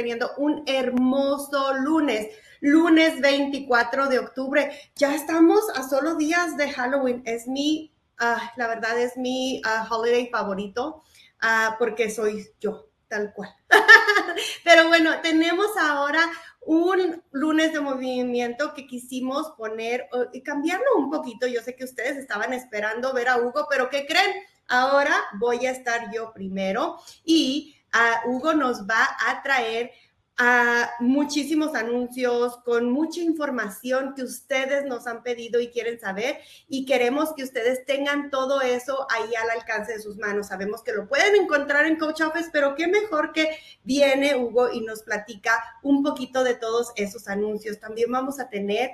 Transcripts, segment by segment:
Teniendo un hermoso lunes. Lunes 24 de octubre. Ya estamos a solo días de Halloween. Es mi, ah, la verdad es mi ah, holiday favorito ah, porque soy yo, tal cual. Pero bueno, tenemos ahora un lunes de movimiento que quisimos poner y cambiarlo un poquito. Yo sé que ustedes estaban esperando ver a Hugo, pero ¿qué creen? Ahora voy a estar yo primero y Hugo nos va a traer muchísimos anuncios con mucha información que ustedes nos han pedido y quieren saber y queremos que ustedes tengan todo eso ahí al alcance de sus manos. Sabemos que lo pueden encontrar en Coach Office, pero qué mejor que viene Hugo y nos platica un poquito de todos esos anuncios. También vamos a tener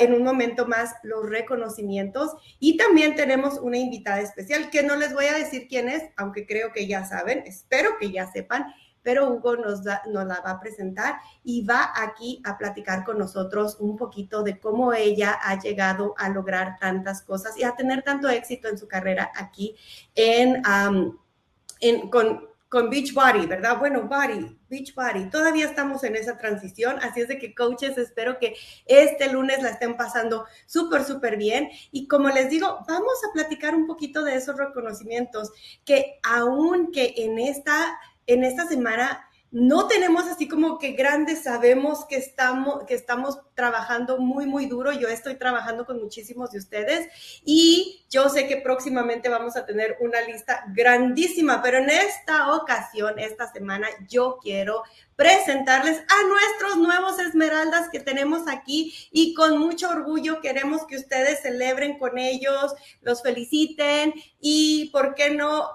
en un momento más los reconocimientos. Y también tenemos una invitada especial que no les voy a decir quién es, aunque creo que ya saben, espero que ya sepan pero Hugo nos, nos la va a presentar y va aquí a platicar con nosotros un poquito de cómo ella ha llegado a lograr tantas cosas y a tener tanto éxito en su carrera aquí en, en con, con Beachbody, ¿verdad? Bueno, Body, Beachbody, todavía estamos en esa transición, así es de que coaches, espero que este lunes la estén pasando súper, súper bien. Y como les digo, vamos a platicar un poquito de esos reconocimientos que aunque en esta en esta semana no tenemos así como que grandes, sabemos que estamos, que estamos trabajando muy, muy duro. Yo estoy trabajando con muchísimos de ustedes y yo sé que próximamente vamos a tener una lista grandísima, pero en esta ocasión, esta semana, yo quiero presentarles a nuestros nuevos esmeraldas que tenemos aquí y con mucho orgullo queremos que ustedes celebren con ellos, los feliciten y, ¿por qué no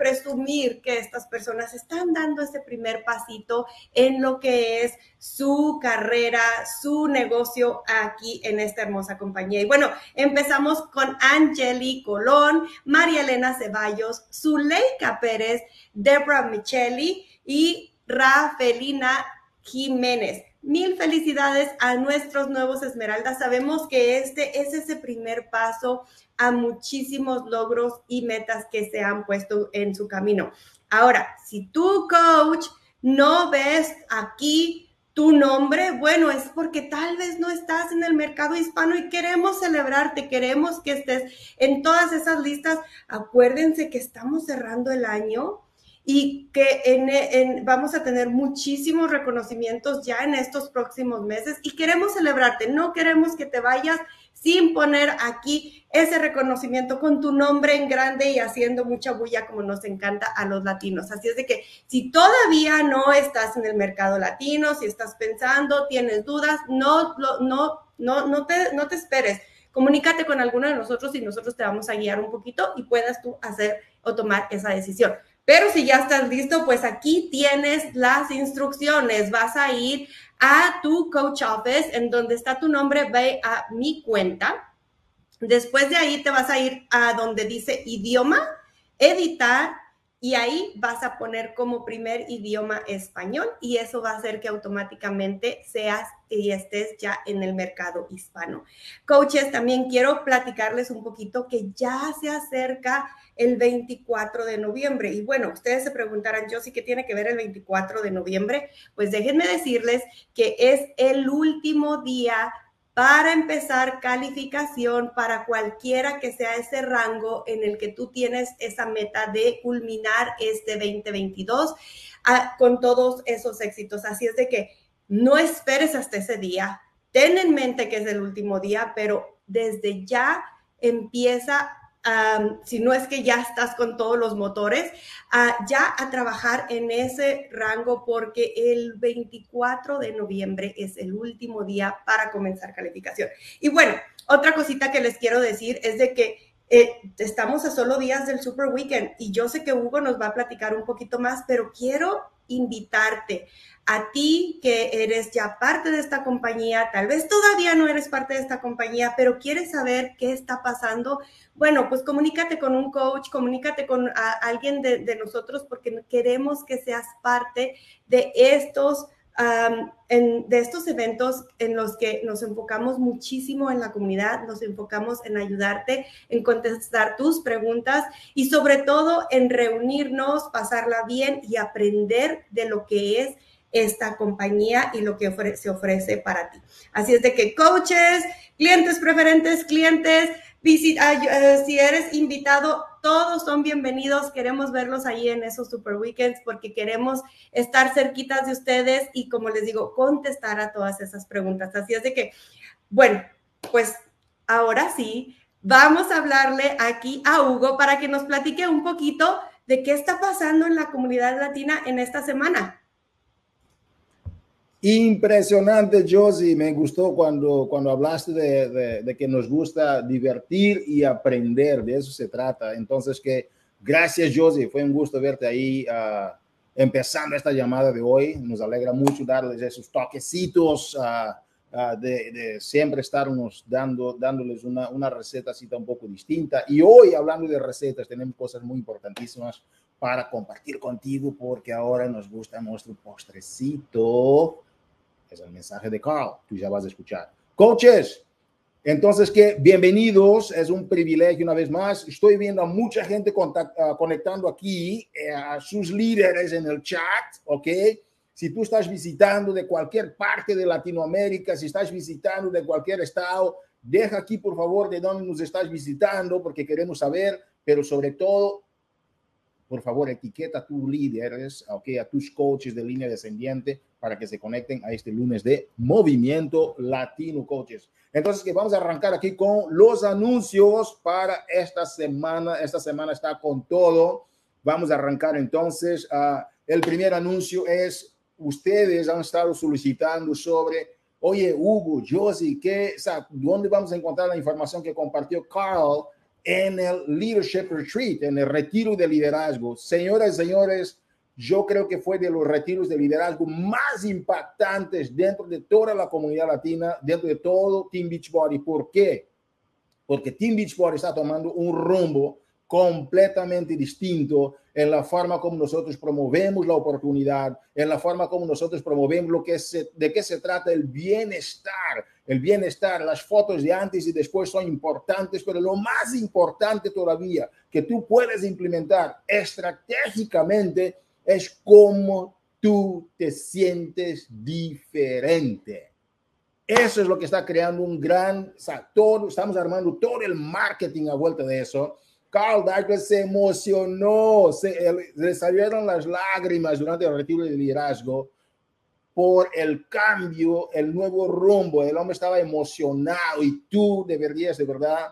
presumir que estas personas están dando ese primer pasito en lo que es su carrera, su negocio aquí en esta hermosa compañía? Y bueno, empezamos con Angeli Colón, María Elena Ceballos, Zuleika Pérez, Debra Micheli y Rafelina Jiménez. Mil felicidades a nuestros nuevos Esmeraldas. Sabemos que este es ese primer paso a muchísimos logros y metas que se han puesto en su camino. Ahora, si tú, coach, no ves aquí tu nombre, bueno, es porque tal vez no estás en el mercado hispano y queremos celebrarte, queremos que estés en todas esas listas. Acuérdense que estamos cerrando el año y que en, vamos a tener muchísimos reconocimientos ya en estos próximos meses y queremos celebrarte, no queremos que te vayas sin poner aquí ese reconocimiento con tu nombre en grande y haciendo mucha bulla como nos encanta a los latinos. Así es de que si todavía no estás en el mercado latino, si estás pensando, tienes dudas, no, no, no, no, te, no te esperes. Comunícate con alguno de nosotros y nosotros te vamos a guiar un poquito y puedas tú hacer o tomar esa decisión. Pero si ya estás listo, pues aquí tienes las instrucciones. Vas a ir a tu coach office en donde está tu nombre, ve a mi cuenta. Después de ahí te vas a ir a donde dice idioma, editar y ahí vas a poner como primer idioma español y eso va a hacer que automáticamente seas y estés ya en el mercado hispano. Coaches, también quiero platicarles un poquito que ya se acerca el 24 de noviembre. Y bueno, ustedes se preguntarán, yo sí que tiene que ver el 24 de noviembre. Pues déjenme decirles que es el último día para empezar calificación para cualquiera que sea ese rango en el que tú tienes esa meta de culminar este 2022 ah, con todos esos éxitos. Así es de que no esperes hasta ese día, ten en mente que es el último día, pero desde ya empieza si no es que ya estás con todos los motores, ya a trabajar en ese rango porque el 24 de noviembre es el último día para comenzar calificación. Y bueno, otra cosita que les quiero decir es de que eh, estamos a solo días del Super Weekend y yo sé que Hugo nos va a platicar un poquito más, pero quiero invitarte a ti que eres ya parte de esta compañía, tal vez todavía no eres parte de esta compañía, pero quieres saber qué está pasando, bueno, pues comunícate con un coach, comunícate con alguien de, nosotros porque queremos que seas parte de estos de estos eventos en los que nos enfocamos muchísimo en la comunidad, nos enfocamos en ayudarte, en contestar tus preguntas y sobre todo en reunirnos, pasarla bien y aprender de lo que es esta compañía y lo que se ofrece para ti. Así es de que coaches, clientes preferentes, clientes, visita, eh, si eres invitado, todos son bienvenidos. Queremos verlos ahí en esos super weekends porque queremos estar cerquitas de ustedes y, como les digo, contestar a todas esas preguntas. Así es de que, bueno, pues ahora sí, vamos a hablarle aquí a Hugo para que nos platique un poquito de qué está pasando en la comunidad latina en esta semana. Impresionante, Josie. Me gustó cuando, cuando hablaste de, que nos gusta divertir y aprender. De eso se trata. Entonces, que gracias, Josie. Fue un gusto verte ahí uh, empezando esta llamada de hoy. Nos alegra mucho darles esos toquecitos uh, de, de, siempre estarnos dando, dándoles una, una receta así un poco distinta. Y hoy, hablando de recetas, tenemos cosas muy importantísimas para compartir contigo porque ahora nos gusta nuestro postrecito es el mensaje de Carl, tú ya vas a escuchar. Coaches, entonces que bienvenidos, es un privilegio una vez más. Estoy viendo a mucha gente ah, conectando aquí, eh, a sus líderes en el chat, ¿ok? Si tú estás visitando de cualquier parte de Latinoamérica, si estás visitando de cualquier estado, deja aquí por favor de dónde nos estás visitando porque queremos saber, pero sobre todo por favor, etiqueta a tus líderes, okay, a tus coaches de línea descendiente para que se conecten a este lunes de Movimiento Latino Coaches. Entonces, que vamos a arrancar aquí con los anuncios para esta semana. Esta semana está con todo. Vamos a arrancar entonces. Uh, el primer anuncio es, ustedes han estado solicitando sobre, oye, Hugo, Josie, ¿qué, o ¿dónde vamos a encontrar la información que compartió Carl en el Leadership Retreat, en el retiro de liderazgo. Señoras y señores, yo creo que fue de los retiros de liderazgo más impactantes dentro de toda la comunidad latina, dentro de todo Team Beachbody. ¿Por qué? Porque Team Beachbody está tomando un rumbo completamente distinto en la forma como nosotros promovemos la oportunidad, en la forma como nosotros promovemos lo que se, de qué se trata el bienestar. El bienestar, las fotos de antes y después son importantes, pero lo más importante todavía que tú puedes implementar estratégicamente es cómo tú te sientes diferente. Eso es lo que está creando un gran, o estamos armando todo el marketing a vuelta de eso Carl Douglas se emocionó, se, le salieron las lágrimas durante el retiro de liderazgo por el cambio, el nuevo rumbo. El hombre estaba emocionado y tú deberías, de verdad,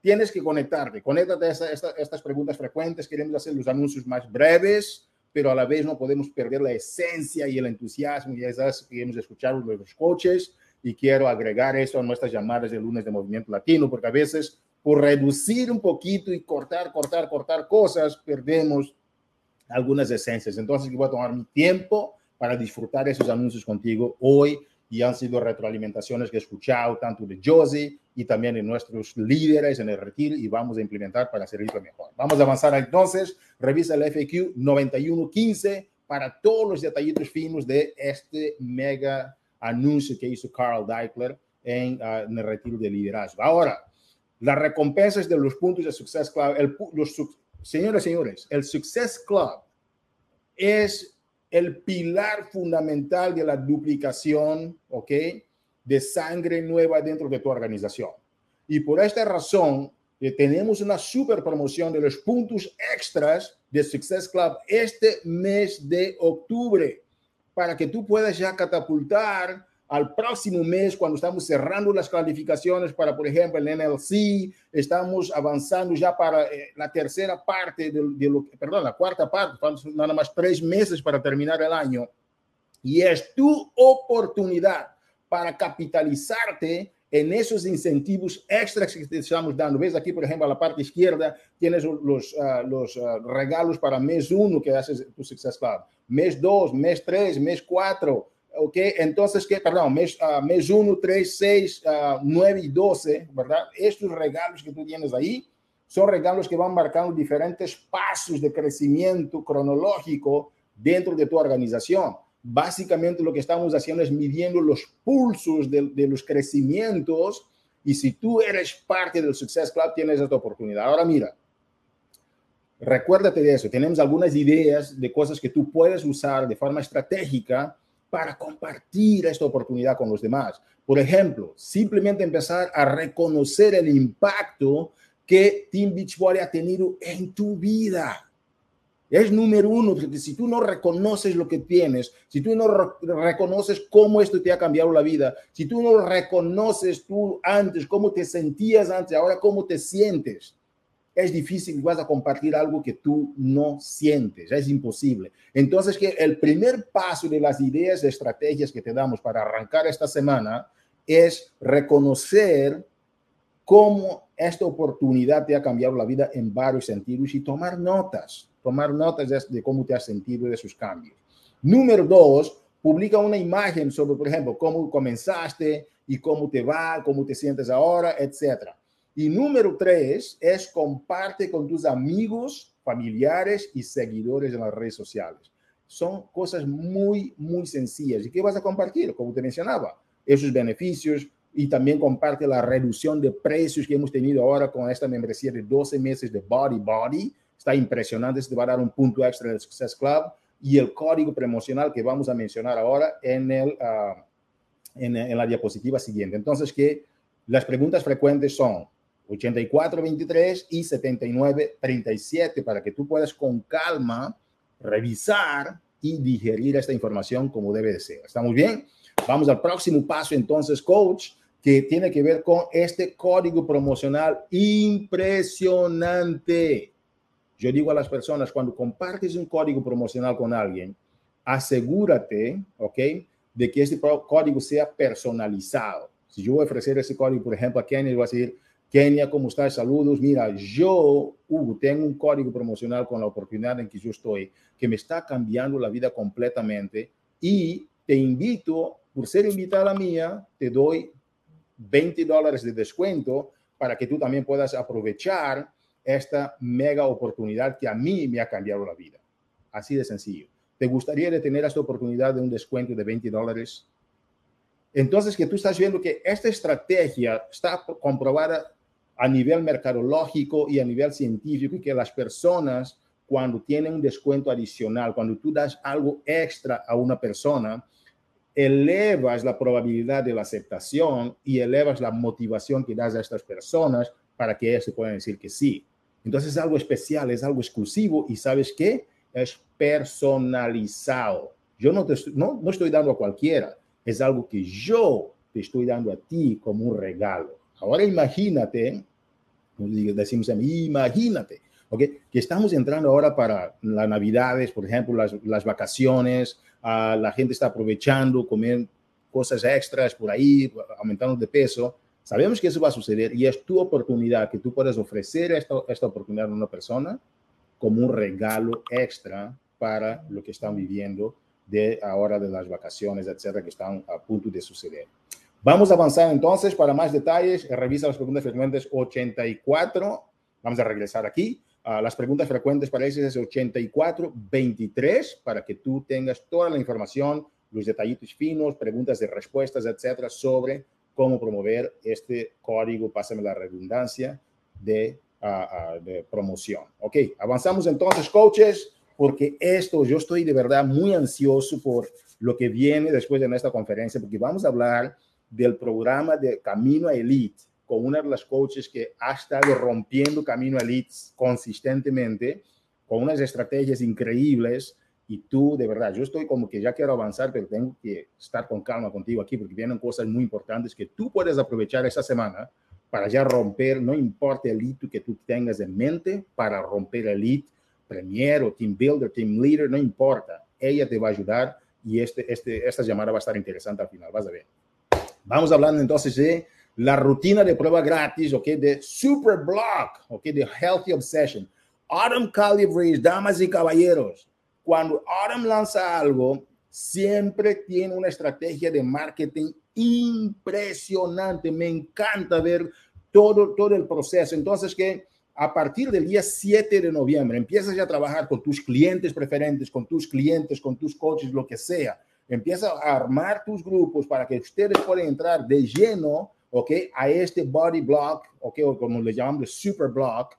tienes que conectarte. Conéctate a estas preguntas frecuentes. Queremos hacer los anuncios más breves, pero a la vez no podemos perder la esencia y el entusiasmo y esas que hemos escuchado de los coaches. Y quiero agregar eso a nuestras llamadas de lunes de Movimiento Latino, porque a veces por reducir un poquito y cortar, cortar, cortar cosas, perdemos algunas esencias. Entonces, voy a tomar mi tiempo para disfrutar esos anuncios contigo hoy y han sido retroalimentaciones que he escuchado tanto de Josie y también de nuestros líderes en el retiro y vamos a implementar para servirlo mejor. Vamos a avanzar entonces. Revisa el FAQ 9115 para todos los detallitos finos de este mega anuncio que hizo Carl Deichler en, ah, en el retiro de liderazgo. Ahora, las recompensas de los puntos de Success Club, el, los, señores, señores, el Success Club es el pilar fundamental de la duplicación, ¿ok? De sangre nueva dentro de tu organización. Y por esta razón, eh, tenemos una super promoción de los puntos extras de Success Club este mes de octubre para que tú puedas ya catapultar al próximo mes, cuando estamos cerrando las calificaciones para, por ejemplo, el NLC, estamos avanzando ya para eh, la tercera parte, de, de, lo, perdón, la cuarta parte, nada más tres meses para terminar el año. Y es tu oportunidad para capitalizarte en esos incentivos extras que te estamos dando. Ves aquí, por ejemplo, a la parte izquierda, tienes los, uh, los uh, regalos para mes uno que haces tu Success Club, mes dos, mes tres, mes cuatro, ¿ok? Entonces, ¿qué? Perdón, mes, uh, mes 1, 3, 6, 9 y 12, ¿verdad? Estos regalos que tú tienes ahí son regalos que van marcando diferentes pasos de crecimiento cronológico dentro de tu organización. Básicamente lo que estamos haciendo es midiendo los pulsos de, los crecimientos y si tú eres parte del Success Club, tienes esta oportunidad. Ahora mira, recuérdate de eso. Tenemos algunas ideas de cosas que tú puedes usar de forma estratégica para compartir esta oportunidad con los demás. Por ejemplo, simplemente empezar a reconocer el impacto que Team Beachbody ha tenido en tu vida. Es número uno, porque si tú no reconoces lo que tienes, si tú no reconoces cómo esto te ha cambiado la vida, si tú no reconoces tú antes, cómo te sentías antes, ahora cómo te sientes, es difícil vas a compartir algo que tú no sientes, es imposible. Entonces, que el primer paso de las ideas, de estrategias que te damos para arrancar esta semana es reconocer cómo esta oportunidad te ha cambiado la vida en varios sentidos y tomar notas, tomar notas de, cómo te has sentido de sus cambios. Número dos, publica una imagen sobre, por ejemplo, cómo comenzaste y cómo te va, cómo te sientes ahora, etcétera. Y número tres es comparte con tus amigos, familiares y seguidores en las redes sociales. Son cosas muy, muy sencillas. ¿Y qué vas a compartir? Como te mencionaba, esos beneficios y también comparte la reducción de precios que hemos tenido ahora con esta membresía de 12 meses de Body Body. Está impresionante, se te va a dar un punto extra del Success Club y el código promocional que vamos a mencionar ahora en, el, uh, en la diapositiva siguiente. Entonces, que las preguntas frecuentes son, 8423 y 7937 para que tú puedas con calma revisar y digerir esta información como debe de ser. ¿Estamos bien? Vamos al próximo paso entonces, coach, que tiene que ver con este código promocional impresionante. Yo digo a las personas, cuando compartes un código promocional con alguien, asegúrate, ¿ok? De que este código sea personalizado. Si yo voy a ofrecer ese código, por ejemplo, a Kenny, voy a decir, Kenia, ¿cómo estás? Saludos. Mira, yo, Hugo, tengo un código promocional con la oportunidad en que yo estoy, que me está cambiando la vida completamente y te invito, por ser invitada mía, te doy 20 dólares de descuento para que tú también puedas aprovechar esta mega oportunidad que a mí me ha cambiado la vida. Así de sencillo. ¿Te gustaría tener esta oportunidad de un descuento de 20 dólares? Entonces, que tú estás viendo que esta estrategia está comprobada a nivel mercadológico y a nivel científico que las personas cuando tienen un descuento adicional, cuando tú das algo extra a una persona, elevas la probabilidad de la aceptación y elevas la motivación que das a estas personas para que ellas se puedan decir que sí. Entonces es algo especial, es algo exclusivo y sabes qué? Es personalizado. Yo no, te, no, no estoy dando a cualquiera, es algo que yo te estoy dando a ti como un regalo. Ahora imagínate, decimos imagínate, ¿okay? que estamos entrando ahora para las navidades, por ejemplo, las, las vacaciones, uh, la gente está aprovechando, comer cosas extras por ahí, aumentando de peso. Sabemos que eso va a suceder y es tu oportunidad que tú puedes ofrecer esta, esta oportunidad a una persona como un regalo extra para lo que están viviendo de ahora de las vacaciones, etcétera, que están a punto de suceder. Vamos a avanzar entonces para más detalles. Revisa las preguntas frecuentes 84. Vamos a regresar aquí. Uh, las preguntas frecuentes para ese es 84, 23, para que tú tengas toda la información, los detallitos finos, preguntas de respuestas, etcétera, sobre cómo promover este código, pásame la redundancia, de, uh, uh, de promoción. Ok, avanzamos entonces, coaches, porque esto, yo estoy de verdad muy ansioso por lo que viene después de esta conferencia, porque vamos a hablar del programa de Camino a Elite con una de las coaches que ha estado rompiendo Camino a Elite consistentemente, con unas estrategias increíbles. Y tú, de verdad, yo estoy como que ya quiero avanzar, pero tengo que estar con calma contigo aquí porque vienen cosas muy importantes que tú puedes aprovechar esta semana para ya romper, no importa el hito que tú tengas en mente, para romper el hit, Premier o Team Builder, Team Leader, no importa. Ella te va a ayudar y este, este, esta llamada va a estar interesante al final, vas a ver. Vamos hablando entonces de la rutina de prueba gratis, ¿ok? De Super Block, ¿ok? De Healthy Obsession. Autumn Calabrese, damas y caballeros, cuando Autumn lanza algo, siempre tiene una estrategia de marketing impresionante. Me encanta ver todo, todo el proceso. Entonces, que a partir del día 7 de noviembre empiezas ya a trabajar con tus clientes preferentes, con tus clientes, con tus coaches, lo que sea Empieza a armar tus grupos para que ustedes puedan entrar de lleno, ¿ok? A este body block, ¿ok? O como le llamamos super block.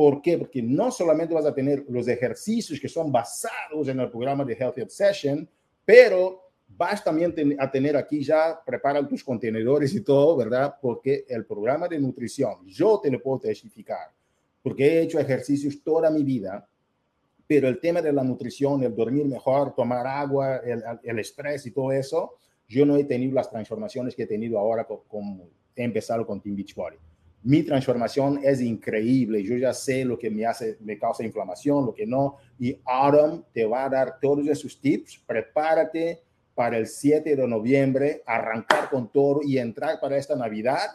¿Por qué? Porque no solamente vas a tener los ejercicios que son basados en el programa de Healthy Obsession, pero vas también a tener aquí ya, prepara tus contenedores y todo, ¿verdad? Porque el programa de nutrición, yo te lo puedo testificar, porque he hecho ejercicios toda mi vida, pero el tema de la nutrición, el dormir mejor, tomar agua, el, el estrés y todo eso, yo no he tenido las transformaciones que he tenido ahora con, he empezado con Team Beachbody. Mi transformación es increíble. Yo ya sé lo que me hace, me causa inflamación, lo que no. Y Autumn te va a dar todos esos tips. Prepárate para el 7 de noviembre, arrancar con todo y entrar para esta Navidad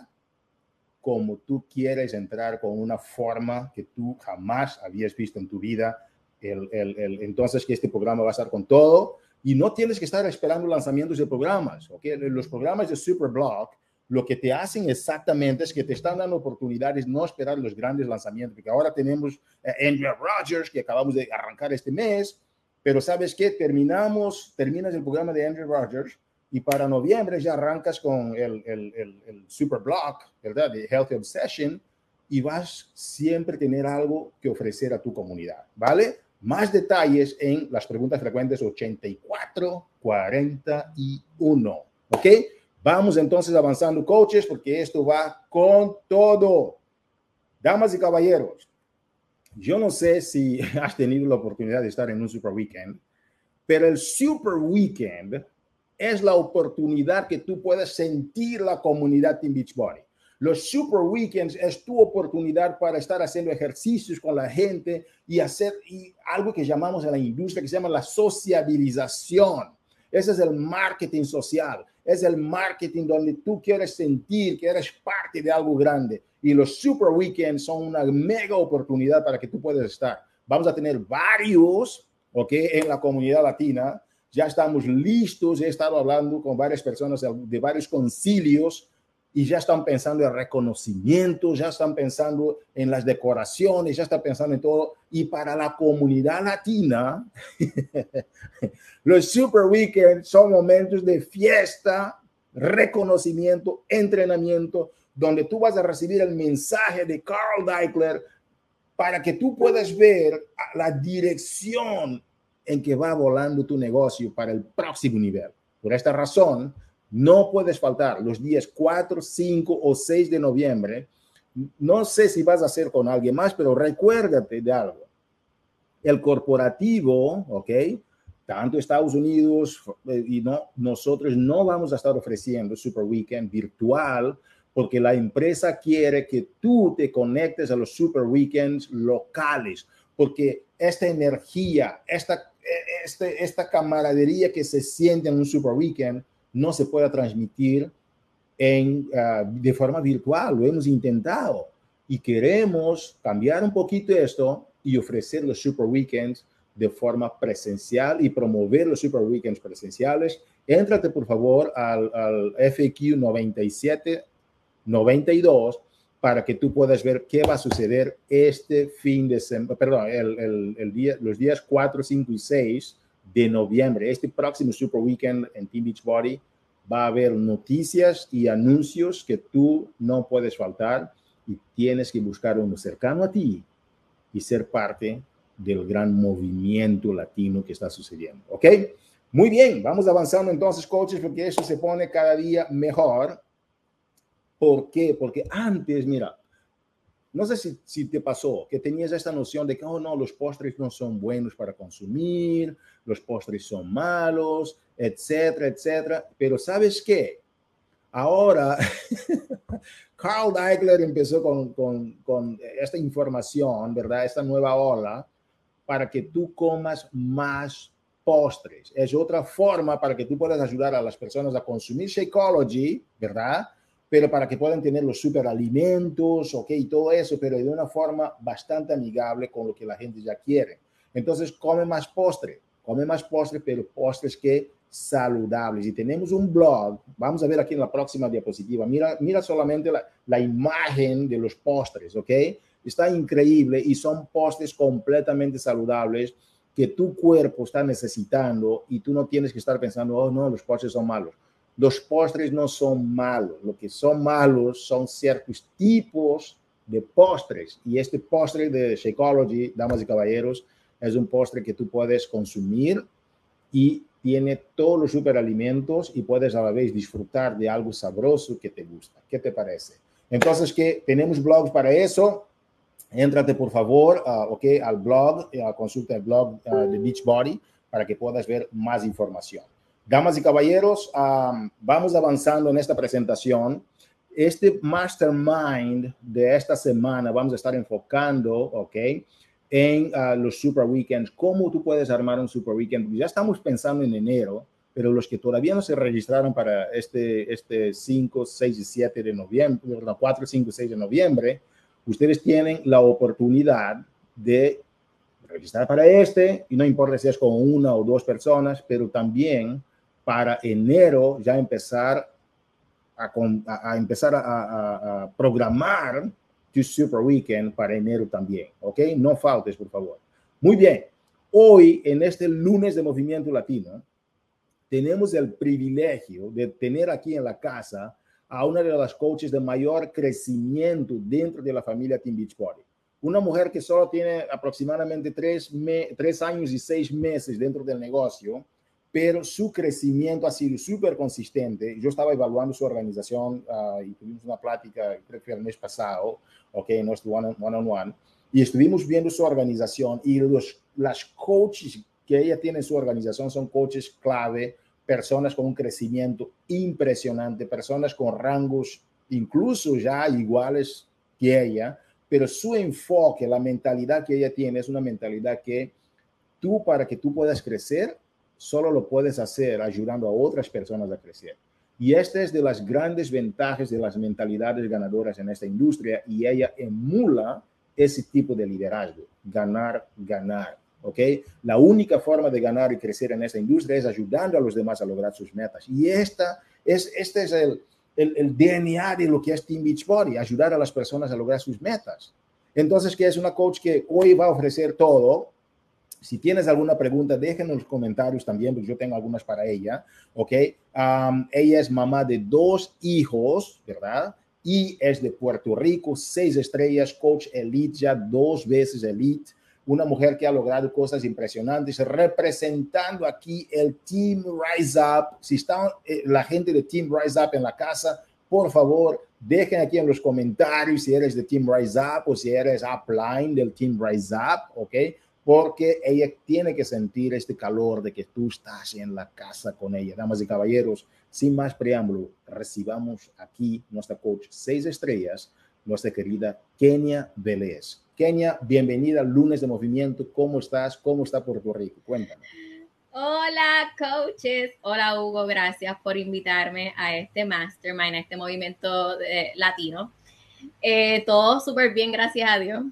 como tú quieres entrar con una forma que tú jamás habías visto en tu vida entonces que este programa va a estar con todo y no tienes que estar esperando lanzamientos de programas. ¿okay? Los programas de Superblock lo que te hacen exactamente es que te están dando oportunidades, no esperar los grandes lanzamientos, porque ahora tenemos eh, Andrew Rogers, que acabamos de arrancar este mes, pero sabes qué, terminamos, terminas el programa de Andrew Rogers y para noviembre ya arrancas con el, el, el, el Super Block, ¿verdad? De Healthy Obsession y vas siempre a tener algo que ofrecer a tu comunidad, ¿vale? Más detalles en las preguntas frecuentes 8441. ¿Ok? Vamos entonces avanzando, coaches, porque esto va con todo. Damas y caballeros, yo no sé si has tenido la oportunidad de estar en un Super Weekend, pero el Super Weekend es la oportunidad que tú puedes sentir la comunidad Team Beachbody. Los super weekends es tu oportunidad para estar haciendo ejercicios con la gente y hacer algo que llamamos en la industria que se llama la sociabilización. Ese es el marketing social. Es el marketing donde tú quieres sentir que eres parte de algo grande. Y los super weekends son una mega oportunidad para que tú puedas estar. Vamos a tener varios, ¿ok? En la comunidad latina. Ya estamos listos. He estado hablando con varias personas de varios concilios y ya están pensando en reconocimiento, ya están pensando en las decoraciones, ya están pensando en todo. Y para la comunidad latina, los Super Weekends son momentos de fiesta, reconocimiento, entrenamiento, donde tú vas a recibir el mensaje de Carl Deichler para que tú puedas ver la dirección en que va volando tu negocio para el próximo nivel. Por esta razón, no puedes faltar los días 4, 5 o 6 de noviembre. No sé si vas a hacer con alguien más, pero recuérdate de algo. El corporativo, ¿ok? Tanto Estados Unidos eh, y no, nosotros no vamos a estar ofreciendo Super Weekend virtual porque la empresa quiere que tú te conectes a los Super Weekends locales, porque esta energía, esta, e, este, esta camaradería que se siente en un Super Weekend, no se pueda transmitir en, uh, de forma virtual. Lo hemos intentado y queremos cambiar un poquito esto y ofrecer los super weekends de forma presencial y promover los super weekends presenciales. Éntrate por favor al, al FAQ 97 92 para que tú puedas ver qué va a suceder este fin de semana, perdón, el día, los días 4, 5 y 6 de noviembre. Este próximo Super Weekend en Team Beachbody va a haber noticias y anuncios que tú no puedes faltar y tienes que buscar uno cercano a ti y ser parte del gran movimiento latino que está sucediendo. ¿Ok? Muy bien, vamos avanzando entonces, coaches, porque eso se pone cada día mejor. ¿Por qué? Porque antes, mira, no sé si, si, te pasó que tenías esta noción de que, oh no, los postres no son buenos para consumir, los postres son malos, etcétera, etcétera. Pero ¿sabes qué? Ahora, Carl Deichler empezó con, con, con esta información, ¿verdad? Esta nueva ola para que tú comas más postres. Es otra forma para que tú puedas ayudar a las personas a consumir Shakeology, ¿verdad? Pero para que puedan tener los superalimentos, ok, y todo eso, pero de una forma bastante amigable con lo que la gente ya quiere. Entonces, come más postre, come más postre, pero postres que saludables. Y tenemos un blog, vamos a ver aquí en la próxima diapositiva, mira, mira solamente la, la imagen de los postres, ok. Está increíble y son postres completamente saludables que tu cuerpo está necesitando y tú no tienes que estar pensando, oh no, los postres son malos. Los postres no son malos, lo que son malos son ciertos tipos de postres y este postre de Shakeology, damas y caballeros, es un postre que tú puedes consumir y tiene todos los superalimentos y puedes a la vez disfrutar de algo sabroso que te gusta. ¿Qué te parece? Entonces, que tenemos blogs para eso. Éntrate, por favor, uh, al blog, uh, consulta el blog uh, de Beachbody para que puedas ver más información. Damas y caballeros, vamos avanzando en esta presentación. Este mastermind de esta semana vamos a estar enfocando, ¿ok? En los super weekends, cómo tú puedes armar un super weekend. Ya estamos pensando en enero, pero los que todavía no se registraron para este, este 5, 6 y 7 de noviembre, 4, 5, 6 de noviembre, ustedes tienen la oportunidad de registrar para este, y no importa si es con una o dos personas, pero también para enero ya empezar a, empezar a, programar tu Super Weekend para enero también, ¿ok? No faltes, por favor. Muy bien, hoy en este lunes de Movimiento Latino, tenemos el privilegio de tener aquí en la casa a una de las coaches de mayor crecimiento dentro de la familia Team Beachbody. Una mujer que solo tiene aproximadamente tres, tres años y seis meses dentro del negocio, pero su crecimiento ha sido súper consistente. Yo estaba evaluando su organización uh, y tuvimos una plática, creo que el mes pasado, ok, nuestro one-on-one, -on -one, y estuvimos viendo su organización y los, las coaches que ella tiene en su organización son coaches clave, personas con un crecimiento impresionante, personas con rangos incluso ya iguales que ella, pero su enfoque, la mentalidad que ella tiene es una mentalidad que tú, para que tú puedas crecer, solo lo puedes hacer ayudando a otras personas a crecer. Y esta es de las grandes ventajas de las mentalidades ganadoras en esta industria y ella emula ese tipo de liderazgo, ganar, ganar. ¿ok? La única forma de ganar y crecer en esta industria es ayudando a los demás a lograr sus metas. Y esta es, este es el, el, el DNA de lo que es Team Beachbody, ayudar a las personas a lograr sus metas. Entonces, que es una coach que hoy va a ofrecer todo, si tienes alguna pregunta, déjenme en los comentarios también, porque yo tengo algunas para ella, ¿ok? Ella es mamá de dos hijos, ¿verdad? Y es de Puerto Rico, seis estrellas, coach elite, ya dos veces elite, una mujer que ha logrado cosas impresionantes, representando aquí el Team Rise Up. Si está eh, la gente de Team Rise Up en la casa, por favor, dejen aquí en los comentarios si eres de Team Rise Up o si eres upline del Team Rise Up, ¿ok? Porque ella tiene que sentir este calor de que tú estás en la casa con ella. Damas y caballeros, sin más preámbulo, recibamos aquí nuestra coach seis estrellas, nuestra querida Kenia Vélez. Kenia, bienvenida al lunes de movimiento. ¿Cómo estás? ¿Cómo está Puerto Rico? Cuéntame. Hola, coaches. Hola, Hugo. Gracias por invitarme a este mastermind, a este movimiento eh, latino. Eh, todo súper bien, gracias a Dios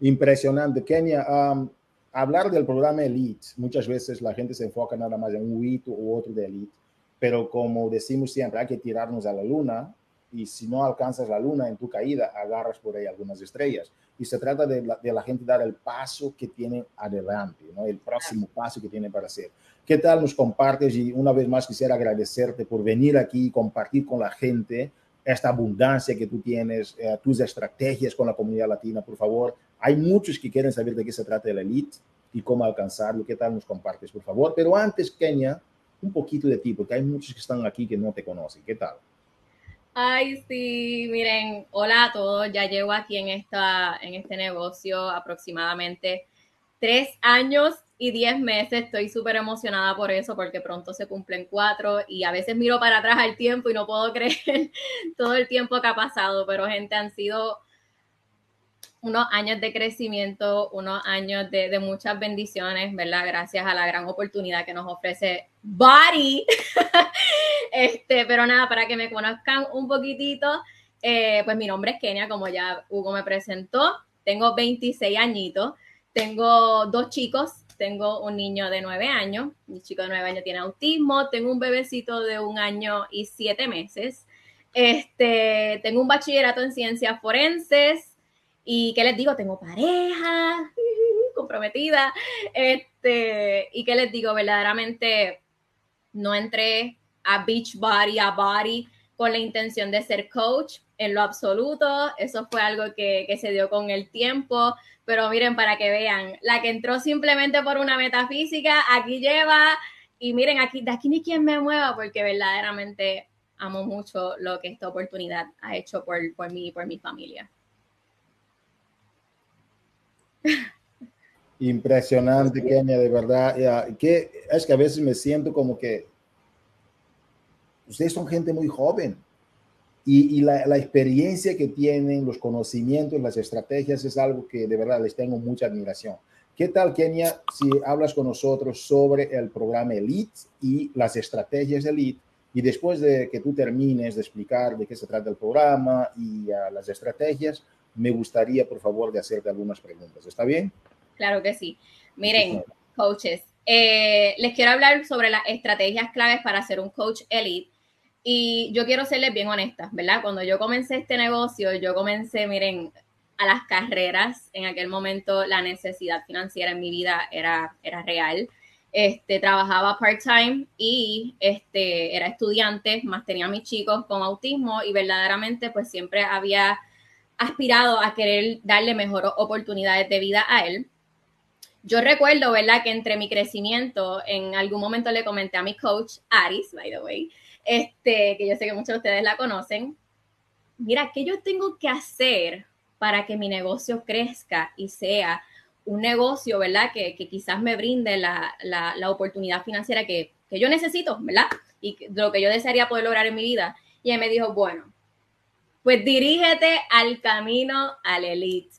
impresionante. Kenia, um, hablar del programa Elite, muchas veces la gente se enfoca nada más en un hito u otro de Elite, pero como decimos siempre, hay que tirarnos a la luna y si no alcanzas la luna en tu caída, agarras por ahí algunas estrellas. Y se trata de la, de la gente dar el paso que tiene adelante, ¿no? el próximo paso que tiene para hacer. ¿Qué tal nos compartes? Y una vez más quisiera agradecerte por venir aquí y compartir con la gente esta abundancia que tú tienes, eh, tus estrategias con la comunidad latina, por favor. Hay muchos que quieren saber de qué se trata la elite y cómo alcanzarlo. ¿Qué tal nos compartes, por favor? Pero antes, Kenia, un poquito de ti, porque hay muchos que están aquí que no te conocen. ¿Qué tal? Ay, sí, miren, hola a todos. Ya llevo aquí en, esta, en este negocio aproximadamente tres años y 10 meses. Estoy súper emocionada por eso porque pronto se cumplen cuatro y a veces miro para atrás al tiempo y no puedo creer todo el tiempo que ha pasado, pero gente, han sido unos años de crecimiento, unos años de, muchas bendiciones, ¿verdad? Gracias a la gran oportunidad que nos ofrece Body. este, pero nada, para que me conozcan un poquitito, eh, pues mi nombre es Kenia, como ya Hugo me presentó. Tengo 26 añitos, tengo dos chicos, tengo un niño de nueve años, mi chico de nueve años tiene autismo, tengo un bebecito de un año y siete meses, este, tengo un bachillerato en ciencias forenses Y qué les digo, tengo pareja comprometida. Este, y qué les digo, verdaderamente no entré a beach body, a body con la intención de ser coach en lo absoluto. Eso fue algo que, que se dio con el tiempo. Pero miren, para que vean, la que entró simplemente por una metafísica, aquí lleva, y miren, aquí, de aquí ni quien me mueva, porque verdaderamente amo mucho lo que esta oportunidad ha hecho por, por mí y por mi familia. Impresionante, Kenia, de verdad. Que, es que a veces me siento como que ustedes son gente muy joven y, la, experiencia que tienen, los conocimientos, las estrategias es algo que de verdad les tengo mucha admiración. ¿Qué tal, Kenia, si hablas con nosotros sobre el programa Elite y las estrategias Elite? Y después de que tú termines de explicar de qué se trata el programa y las estrategias, me gustaría, por favor, de hacerte algunas preguntas. ¿Está bien? Claro que sí. Miren, coaches, eh, les quiero hablar sobre las estrategias claves para ser un coach elite y yo quiero serles bien honesta, ¿verdad? Cuando yo comencé este negocio, yo comencé, miren, a las carreras. En aquel momento la necesidad financiera en mi vida era, era real. Este, trabajaba part-time y este, era estudiante, más tenía a mis chicos con autismo y verdaderamente pues siempre había aspirado a querer darle mejores oportunidades de vida a él. Yo recuerdo, ¿verdad? Que entre mi crecimiento, en algún momento le comenté a mi coach, Aris, by the way, este, que yo sé que muchos de ustedes la conocen. Mira, ¿qué yo tengo que hacer para que mi negocio crezca y sea un negocio, ¿verdad? Que, quizás me brinde la, oportunidad financiera que, que, yo necesito, ¿verdad? Y lo que yo desearía poder lograr en mi vida. Y él me dijo, bueno, pues dirígete al camino al elite.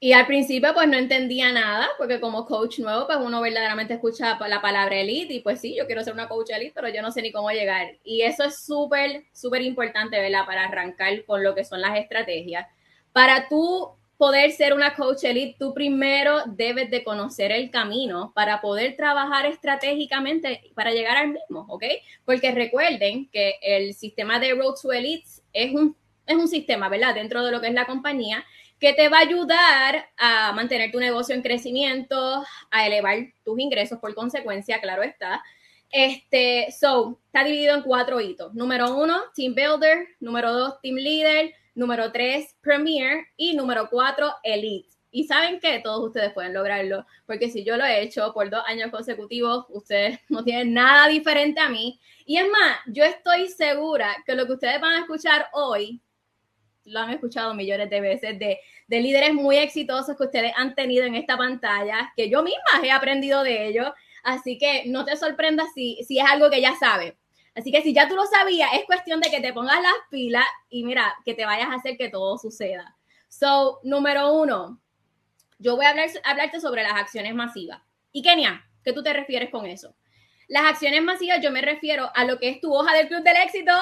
Y al principio pues no entendía nada, porque como coach nuevo pues uno verdaderamente escucha la palabra elite y pues sí, yo quiero ser una coach elite, pero yo no sé ni cómo llegar. Y eso es súper, súper importante, ¿verdad? Para arrancar con lo que son las estrategias. Para tú poder ser una coach elite, tú primero debes de conocer el camino para poder trabajar estratégicamente para llegar al mismo, ¿ok? Porque recuerden que el sistema de Road to Elites es un, es un sistema, ¿verdad? Dentro de lo que es la compañía que te va a ayudar a mantener tu negocio en crecimiento, a elevar tus ingresos por consecuencia, claro está. Este, so, está dividido en cuatro hitos. Número uno, Team Builder. Número dos, Team Leader. Número tres, Premier. Y número cuatro, Elite. Y saben que todos ustedes pueden lograrlo, porque si yo lo he hecho por dos años consecutivos, ustedes no tienen nada diferente a mí. Y es más, yo estoy segura que lo que ustedes van a escuchar hoy lo han escuchado millones de veces, de, líderes muy exitosos que ustedes han tenido en esta pantalla, que yo misma he aprendido de ellos. Así que no te sorprendas si, si es algo que ya sabes. Así que si ya tú lo sabías, es cuestión de que te pongas las pilas y mira, que te vayas a hacer que todo suceda. So, número uno, yo voy a hablar, hablarte sobre las acciones masivas. Y Kenia, ¿qué tú te refieres con eso? Las acciones masivas, yo me refiero a lo que es tu hoja del club del éxito.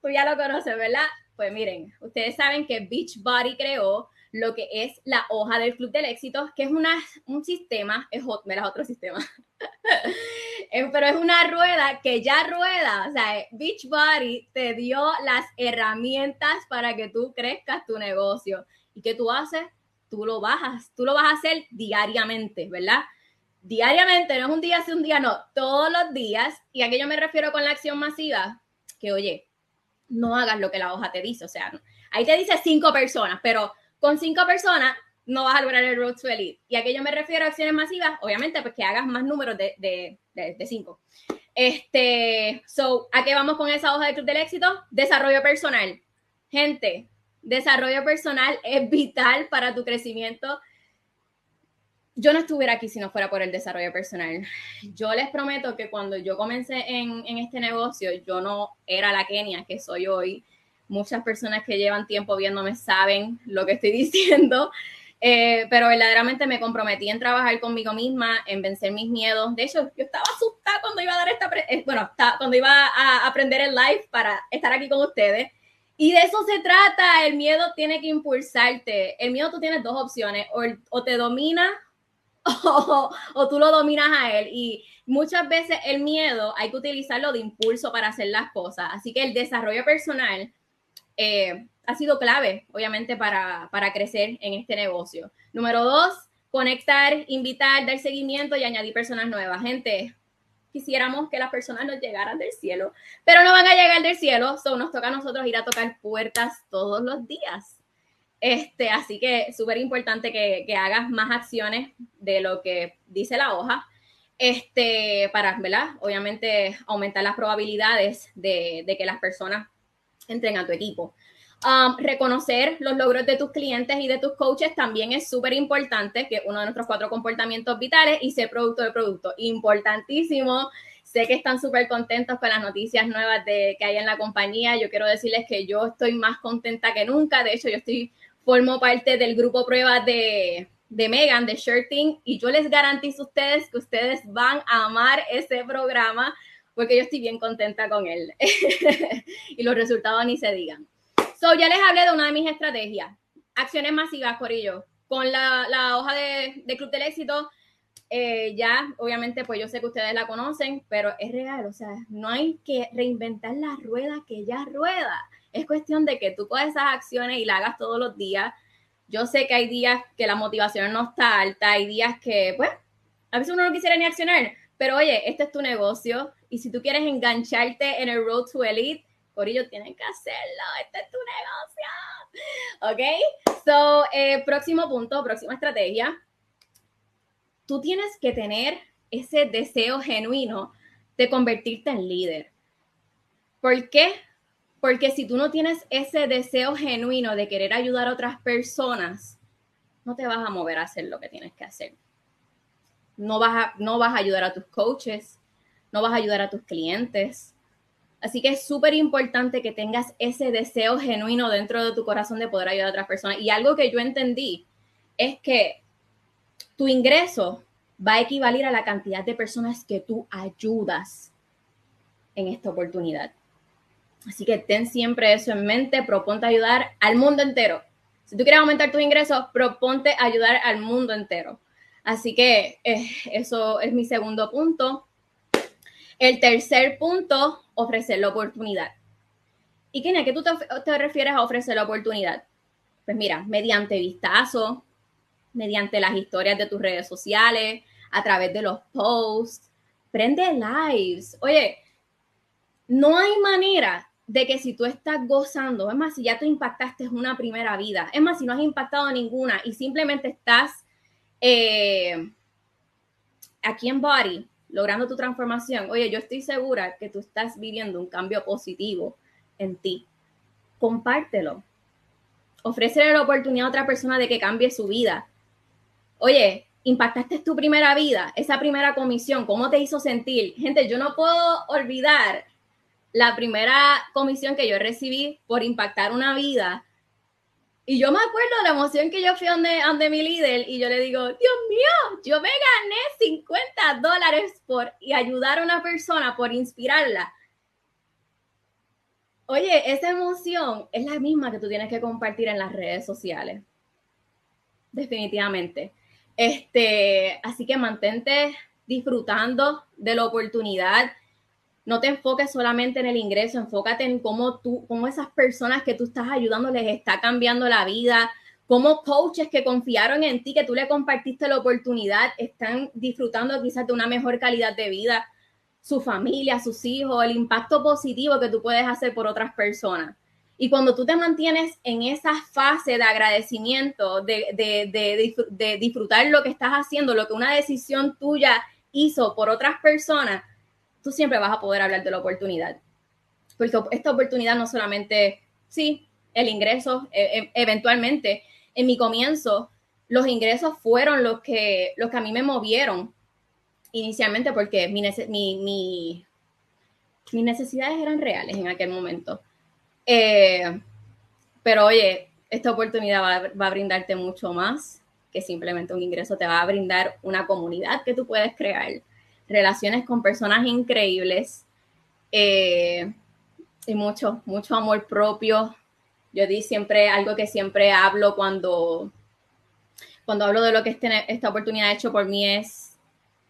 Tú ya lo conoces, ¿verdad? Pues miren, ustedes saben que Beachbody creó lo que es la hoja del Club del Éxito, que es una, un sistema, es otro sistema, pero es una rueda que ya rueda, o sea, Beachbody te dio las herramientas para que tú crezcas tu negocio. ¿Y qué tú haces? Tú lo bajas, tú lo vas a hacer diariamente, ¿verdad? Diariamente, no es un día sí, un día no, todos los días. Y a qué yo me refiero con la acción masiva, que oye, no hagas lo que la hoja te dice. O sea, ahí te dice cinco personas, pero con cinco personas no vas a lograr el Road to Elite. Y a qué yo me refiero a acciones masivas, obviamente, pues que hagas más números de, de, de, cinco. Este, so, ¿a qué vamos con esa hoja de Club del Éxito? Desarrollo personal. Gente, desarrollo personal es vital para tu crecimiento yo no estuviera aquí si no fuera por el desarrollo personal. Yo les prometo que cuando yo comencé en, este negocio, yo no era la Kenia que soy hoy. Muchas personas que llevan tiempo viéndome saben lo que estoy diciendo, eh, pero verdaderamente me comprometí en trabajar conmigo misma, en vencer mis miedos. De hecho, yo estaba asustada cuando iba a dar esta, eh, bueno, cuando iba a aprender el live para estar aquí con ustedes. Y de eso se trata, el miedo tiene que impulsarte. El miedo tú tienes dos opciones, o, o te domina o, tú lo dominas a él. Y muchas veces el miedo hay que utilizarlo de impulso para hacer las cosas. Así que el desarrollo personal eh, ha sido clave, obviamente, para, para crecer en este negocio. Número dos, conectar, invitar, dar seguimiento y añadir personas nuevas. Gente, quisiéramos que las personas nos llegaran del cielo, pero no van a llegar del cielo, so nos toca a nosotros ir a tocar puertas todos los días. Este, así que súper importante que, que, hagas más acciones de lo que dice la hoja, este, para, ¿verdad? Obviamente aumentar las probabilidades de, de que las personas entren a tu equipo. Um, reconocer los logros de tus clientes y de tus coaches también es súper importante, que uno de nuestros cuatro comportamientos vitales y ser producto de producto. Importantísimo. Sé que están súper contentos con las noticias nuevas de, que hay en la compañía. Yo quiero decirles que yo estoy más contenta que nunca. De hecho, yo estoy, formo parte del grupo pruebas de, de Megan, de Shirting, y yo les garantizo a ustedes que ustedes van a amar ese programa porque yo estoy bien contenta con él. y los resultados ni se digan. So, ya les hablé de una de mis estrategias. Acciones masivas, Corillo. Con la, la hoja de, de, Club del Éxito, eh, ya, obviamente, pues yo sé que ustedes la conocen, pero es real. O sea, no hay que reinventar la rueda que ya rueda. Es cuestión de que tú coges esas acciones y las hagas todos los días. Yo sé que hay días que la motivación no está alta, hay días que, pues, a veces uno no quisiera ni accionar, pero oye, este es tu negocio y si tú quieres engancharte en el Road to Elite, Corillo, tienen que hacerlo. Este es tu negocio. ¿Ok? So, eh, próximo punto, próxima estrategia. Tú tienes que tener ese deseo genuino de convertirte en líder. ¿Por qué? Porque si tú no tienes ese deseo genuino de querer ayudar a otras personas, no te vas a mover a hacer lo que tienes que hacer. No vas a, no vas a ayudar a tus coaches, no vas a ayudar a tus clientes, Así que es súper importante que tengas ese deseo genuino dentro de tu corazón de poder ayudar a otras personas. Y algo que yo entendí es que tu ingreso va a equivaler a la cantidad de personas que tú ayudas en esta oportunidad. Así que ten siempre eso en mente, proponte ayudar al mundo entero. Si tú quieres aumentar tus ingresos, proponte ayudar al mundo entero. Así que eh, eso es mi segundo punto. El tercer punto, ofrecer la oportunidad. ¿Y es que tú te, refieres a ofrecer la oportunidad? Pues mira, mediante vistazo, mediante las historias de tus redes sociales, a través de los posts, prende lives. Oye, no hay manera de que si tú estás gozando, es más, si ya tú impactaste una primera vida, es más, si no has impactado ninguna y simplemente estás eh, aquí en Body, logrando tu transformación, oye, yo estoy segura que tú estás viviendo un cambio positivo en ti. Compártelo. Ofrécele la oportunidad a otra persona de que cambie su vida. Oye, impactaste tu primera vida, esa primera comisión, ¿cómo te hizo sentir? Gente, yo no puedo olvidar la primera comisión que yo recibí por impactar una vida y yo me acuerdo la emoción que yo fui donde, donde mi líder y yo le digo, Dios mío, yo me gané 50 dólares por y ayudar a una persona, por inspirarla. Oye, esa emoción es la misma que tú tienes que compartir en las redes sociales. Definitivamente. Este, así que mantente disfrutando de la oportunidad no te enfoques solamente en el ingreso, enfócate en cómo tú, cómo esas personas que tú estás ayudando les está cambiando la vida, cómo coaches que confiaron en ti, que tú le compartiste la oportunidad, están disfrutando quizás de una mejor calidad de vida, su familia, sus hijos, el impacto positivo que tú puedes hacer por otras personas. Y cuando tú te mantienes en esa fase de agradecimiento, de, de, de disfrutar lo que estás haciendo, lo que una decisión tuya hizo por otras personas, tú siempre vas a poder hablar de la oportunidad. Porque esta oportunidad no solamente, sí, el ingreso, e, e, eventualmente, en mi comienzo, los ingresos fueron los que, los que a mí me movieron inicialmente porque mi, mi, mis necesidades eran reales en aquel momento. Eh, pero oye, esta oportunidad va, va, a brindarte mucho más que simplemente un ingreso, te va a brindar una comunidad que tú puedes crear, relaciones con personas increíbles eh, y mucho, mucho amor propio. Yo di siempre algo que siempre hablo cuando, cuando hablo de lo que este, esta oportunidad ha hecho por mí es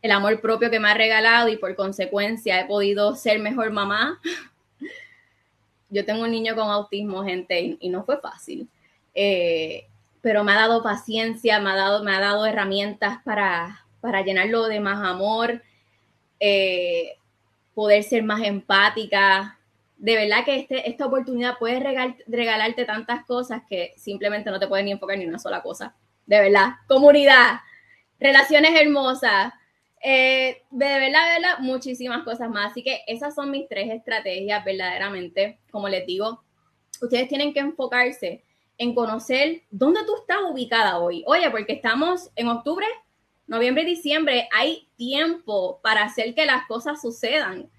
el amor propio que me ha regalado y por consecuencia he podido ser mejor mamá. yo tengo un niño con autismo, gente, y, no fue fácil. Eh, pero me ha dado paciencia, me ha dado, me ha dado herramientas para, para llenarlo de más amor, eh, poder ser más empática. De verdad que este, esta oportunidad puede regalarte tantas cosas que simplemente no te puedes ni enfocar ni una sola cosa. De verdad, comunidad, relaciones hermosas, eh, de verdad, de verdad, muchísimas cosas más. Así que esas son mis tres estrategias verdaderamente. Como les digo, ustedes tienen que enfocarse en conocer dónde tú estás ubicada hoy. Oye, porque estamos en octubre, noviembre y diciembre, hay tiempo para hacer que las cosas sucedan.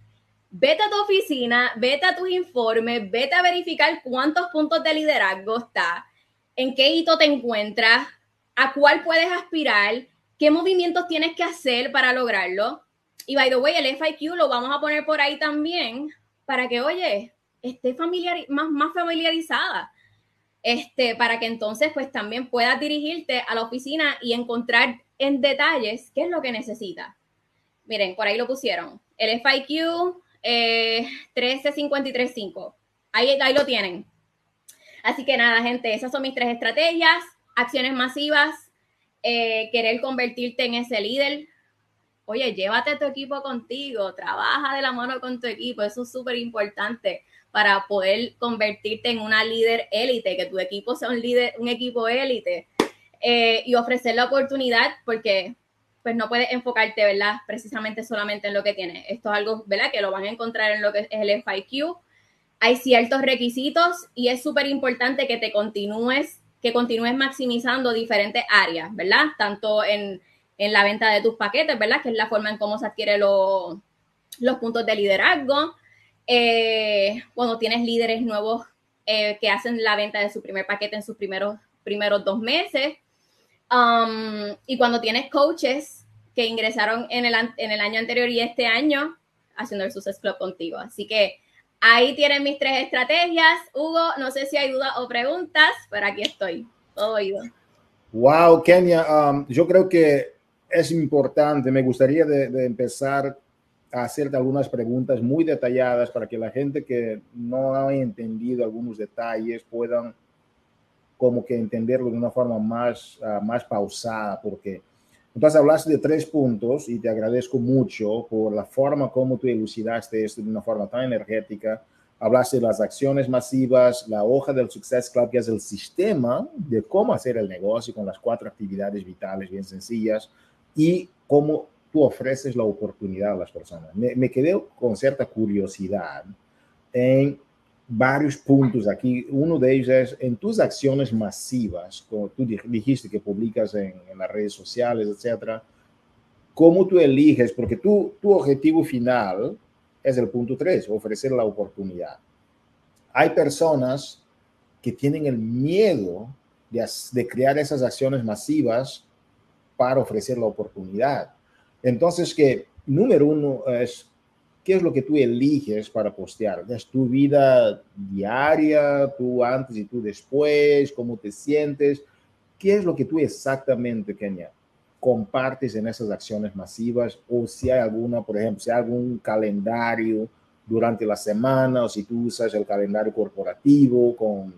Vete a tu oficina, vete a tus informes, vete a verificar cuántos puntos de liderazgo está, en qué hito te encuentras, a cuál puedes aspirar, qué movimientos tienes que hacer para lograrlo. Y by the way, el FIQ lo vamos a poner por ahí también para que, oye, esté familiar, más, más familiarizada este, para que entonces pues también puedas dirigirte a la oficina y encontrar en detalles qué es lo que necesitas. Miren, por ahí lo pusieron. El FIQ eh, 13535. Ahí, ahí lo tienen. Así que nada, gente, esas son mis tres estrategias. Acciones masivas, eh, querer convertirte en ese líder. Oye, llévate tu equipo contigo, trabaja de la mano con tu equipo, eso es súper importante para poder convertirte en una líder élite, que tu equipo sea un líder, un equipo élite eh, y ofrecer la oportunidad porque pues no puedes enfocarte, ¿verdad? Precisamente solamente en lo que tienes. Esto es algo, ¿verdad? Que lo van a encontrar en lo que es el FIQ. Hay ciertos requisitos y es súper importante que te continúes, que continúes maximizando diferentes áreas, ¿verdad? Tanto en, en, la venta de tus paquetes, ¿verdad? Que es la forma en cómo se adquiere los puntos de liderazgo, eh, cuando tienes líderes nuevos eh, que hacen la venta de su primer paquete en sus primeros, primeros dos meses. Um, y cuando tienes coaches que ingresaron en el, en el año anterior y este año haciendo el Success Club contigo. Así que ahí tienen mis tres estrategias. Hugo, no sé si hay dudas o preguntas, pero aquí estoy, todo oído. Wow, Kenia, um, yo creo que es importante, me gustaría de, de empezar hacerte algunas preguntas muy detalladas para que la gente que no ha entendido algunos detalles puedan como que entenderlo de una forma más, uh, más pausada, porque entonces hablaste de tres puntos y te agradezco mucho por la forma como tú elucidaste esto de una forma tan energética. Hablaste de las acciones masivas, la hoja del Success Club, que es el sistema de cómo hacer el negocio con las cuatro actividades vitales bien sencillas y cómo ofreces la oportunidad a las personas. Me, quedé con cierta curiosidad en varios puntos aquí. Uno de ellos es en tus acciones masivas, como tú dijiste que publicas en, las redes sociales, etcétera. ¿Cómo tú eliges? Porque tú, tu objetivo final es el punto tres, ofrecer la oportunidad. Hay personas que tienen el miedo de crear esas acciones masivas para ofrecer la oportunidad. Entonces, que número uno es, ¿qué es lo que tú eliges para postear? ¿Es tu vida diaria, tú antes y tú después? ¿Cómo te sientes? ¿Qué es lo que tú exactamente, Kenia, compartes en esas acciones masivas? O si hay alguna, por ejemplo, si hay algún calendario durante la semana, o si tú usas el calendario corporativo con,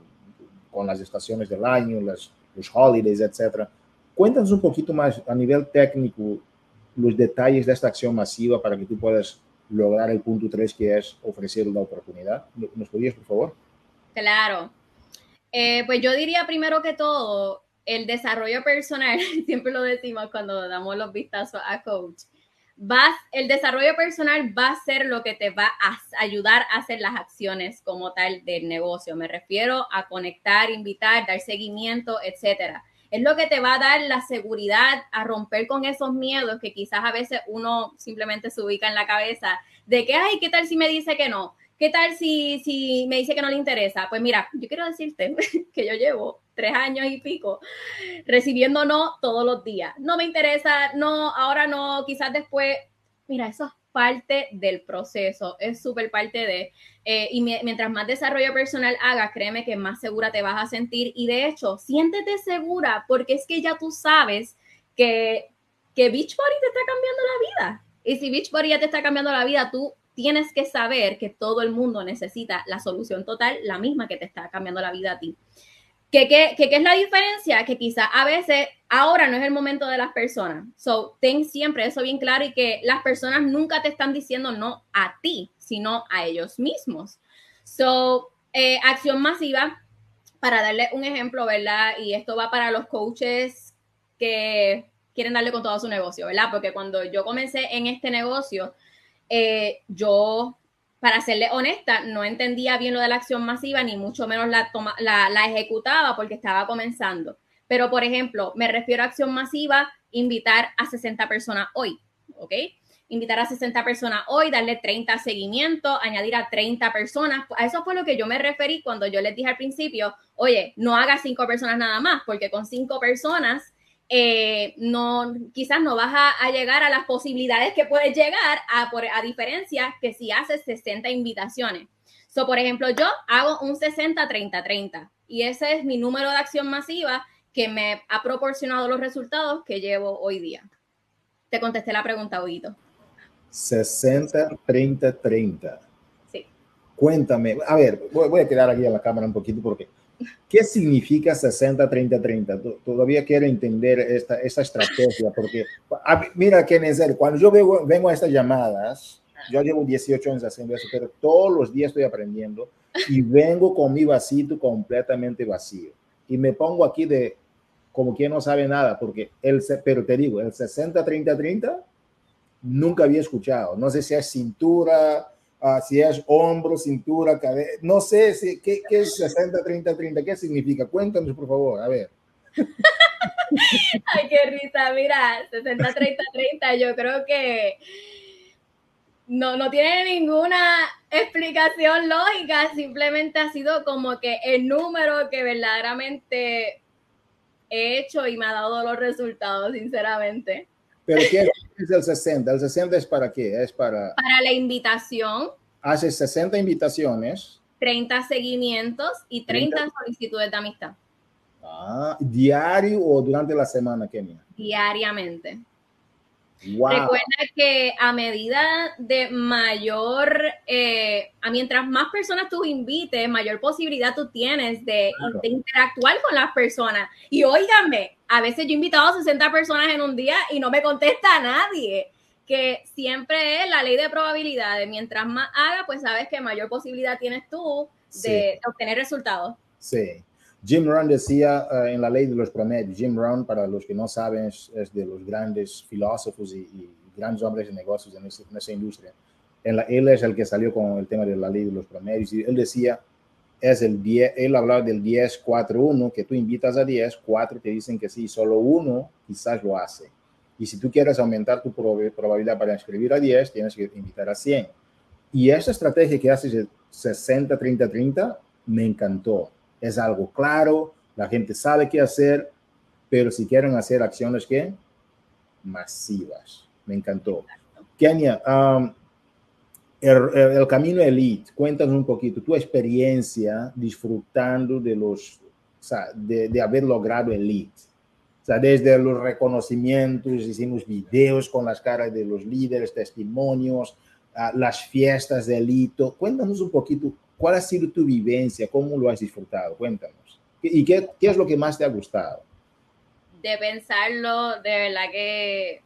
con las estaciones del año, las, los holidays, etcétera. Cuéntanos un poquito más a nivel técnico los detalles de esta acción masiva para que tú puedas lograr el punto 3 que es ofrecer la oportunidad. ¿Nos podrías, por favor? Claro. Eh, pues yo diría primero que todo, el desarrollo personal, siempre lo decimos cuando damos los vistazos a coach, vas, el desarrollo personal va a ser lo que te va a ayudar a hacer las acciones como tal del negocio. Me refiero a conectar, invitar, dar seguimiento, etcétera es lo que te va a dar la seguridad a romper con esos miedos que quizás a veces uno simplemente se ubica en la cabeza de que, ay, ¿qué tal si me dice que no? ¿Qué tal si, si me dice que no le interesa? Pues mira, yo quiero decirte que yo llevo tres años y pico recibiendo no todos los días. No me interesa, no, ahora no, quizás después. Mira, eso parte del proceso, es súper parte de, eh, y mientras más desarrollo personal hagas, créeme que más segura te vas a sentir y de hecho, siéntete segura porque es que ya tú sabes que, que Beachbody te está cambiando la vida. Y si Beachbody ya te está cambiando la vida, tú tienes que saber que todo el mundo necesita la solución total, la misma que te está cambiando la vida a ti. ¿Qué, qué, qué, es la diferencia? Que quizá a veces ahora no es el momento de las personas. So, ten siempre eso bien claro y que las personas nunca te están diciendo no a ti, sino a ellos mismos. So, eh, acción masiva, para darle un ejemplo, ¿verdad? Y esto va para los coaches que quieren darle con todo su negocio, ¿verdad? Porque cuando yo comencé en este negocio, eh, yo para serle honesta, no entendía bien lo de la acción masiva, ni mucho menos la, toma, la, la, ejecutaba porque estaba comenzando. Pero, por ejemplo, me refiero a acción masiva, invitar a 60 personas hoy, ¿ok? Invitar a 60 personas hoy, darle 30 seguimientos, añadir a 30 personas. A eso fue lo que yo me referí cuando yo les dije al principio, oye, no haga 5 personas nada más, porque con 5 personas eh, no, quizás no vas a, llegar a las posibilidades que puedes llegar a, por, a diferencia que si haces 60 invitaciones. So, por ejemplo, yo hago un 60-30-30 y ese es mi número de acción masiva que me ha proporcionado los resultados que llevo hoy día. Te contesté la pregunta, Huguito. 60-30-30. Sí. Cuéntame, a ver, voy, voy a quedar aquí a la cámara un poquito porque ¿Qué significa 60-30-30? Todavía quiero entender esta, esta estrategia, porque mira, Kenenzer, cuando yo vengo, vengo a estas llamadas, yo llevo 18 años haciendo eso, pero todos los días estoy aprendiendo y vengo con mi vasito completamente vacío. Y me pongo aquí de como quien no sabe nada, porque el, pero te digo, el 60-30-30 nunca había escuchado. No sé si es cintura, uh, si es hombro, cintura, cabeza, no sé si, ¿qué, qué es 60, 30, 30, ¿qué significa? Cuéntanos, por favor, a ver. Ay, qué risa, mira, 60, 30, 30, yo creo que no, no tiene ninguna explicación lógica, simplemente ha sido como que el número que verdaderamente he hecho y me ha dado los resultados, sinceramente. Pero ¿qué es el 60? ¿El 60 es para qué? Es para... Para la invitación. Hace 60 invitaciones. 30 seguimientos y 30, solicitudes de amistad. Ah, ¿diario o durante la semana, Kenia? Diariamente. Recuerda que a medida de mayor, eh, a mientras más personas tú invites, mayor posibilidad tú tienes de, de, interactuar con las personas. Y óigame, a veces yo he invitado a 60 personas en un día y no me contesta nadie. Que siempre es la ley de probabilidades. Mientras más haga, pues sabes que mayor posibilidad tienes tú de, sí. de obtener resultados. Sí. Jim Rohn decía uh, en la ley de los promedios, Jim Rohn, para los que no saben, es, es de los grandes filósofos y, y, grandes hombres de negocios en, ese, en esa industria. En la, él es el que salió con el tema de la ley de los promedios y él decía, es el 10, él hablaba del 10, 4, 1, que tú invitas a 10, 4 te dicen que sí, solo uno quizás lo hace. Y si tú quieres aumentar tu probabilidad para inscribir a 10, tienes que invitar a 100. Y esa estrategia que haces de 60, 30, 30, me encantó es algo claro, la gente sabe qué hacer, pero si quieren hacer acciones que masivas. Me encantó. Kenia, um, el, el, camino elite, cuéntanos un poquito tu experiencia disfrutando de los, o sea, de, de, haber logrado elite. O sea, desde los reconocimientos, hicimos videos con las caras de los líderes, testimonios, uh, las fiestas de elite. Cuéntanos un poquito ¿Cuál ha sido tu vivencia? ¿Cómo lo has disfrutado? Cuéntanos. ¿Y qué, es lo que más te ha gustado? De pensarlo, de verdad que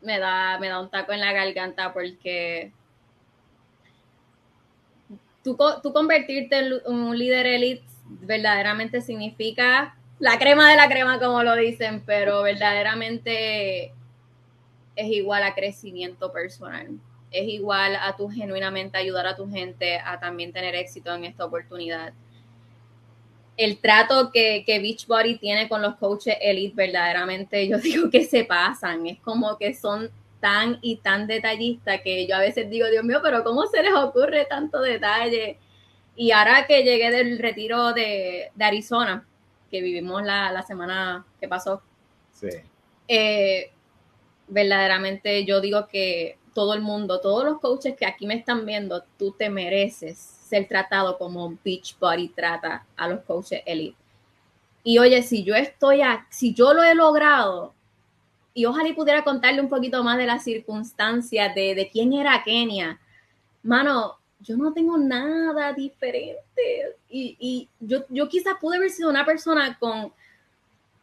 me da, me da un taco en la garganta porque tú convertirte en un líder elite verdaderamente significa la crema de la crema, como lo dicen, pero verdaderamente es igual a crecimiento personal es igual a tu genuinamente ayudar a tu gente a también tener éxito en esta oportunidad. El trato que, que Beachbody tiene con los coaches elite, verdaderamente, yo digo que se pasan. Es como que son tan y tan detallistas que yo a veces digo, Dios mío, pero ¿cómo se les ocurre tanto detalle? Y ahora que llegué del retiro de, de Arizona, que vivimos la, la, semana que pasó, sí. eh, verdaderamente yo digo que todo el mundo, todos los coaches que aquí me están viendo, tú te mereces ser tratado como Beachbody trata a los coaches elite. Y oye, si yo estoy, a, si yo lo he logrado, y ojalá pudiera contarle un poquito más de las circunstancias de, de quién era Kenia, mano, yo no tengo nada diferente. Y, y yo, yo quizás pude haber sido una persona con,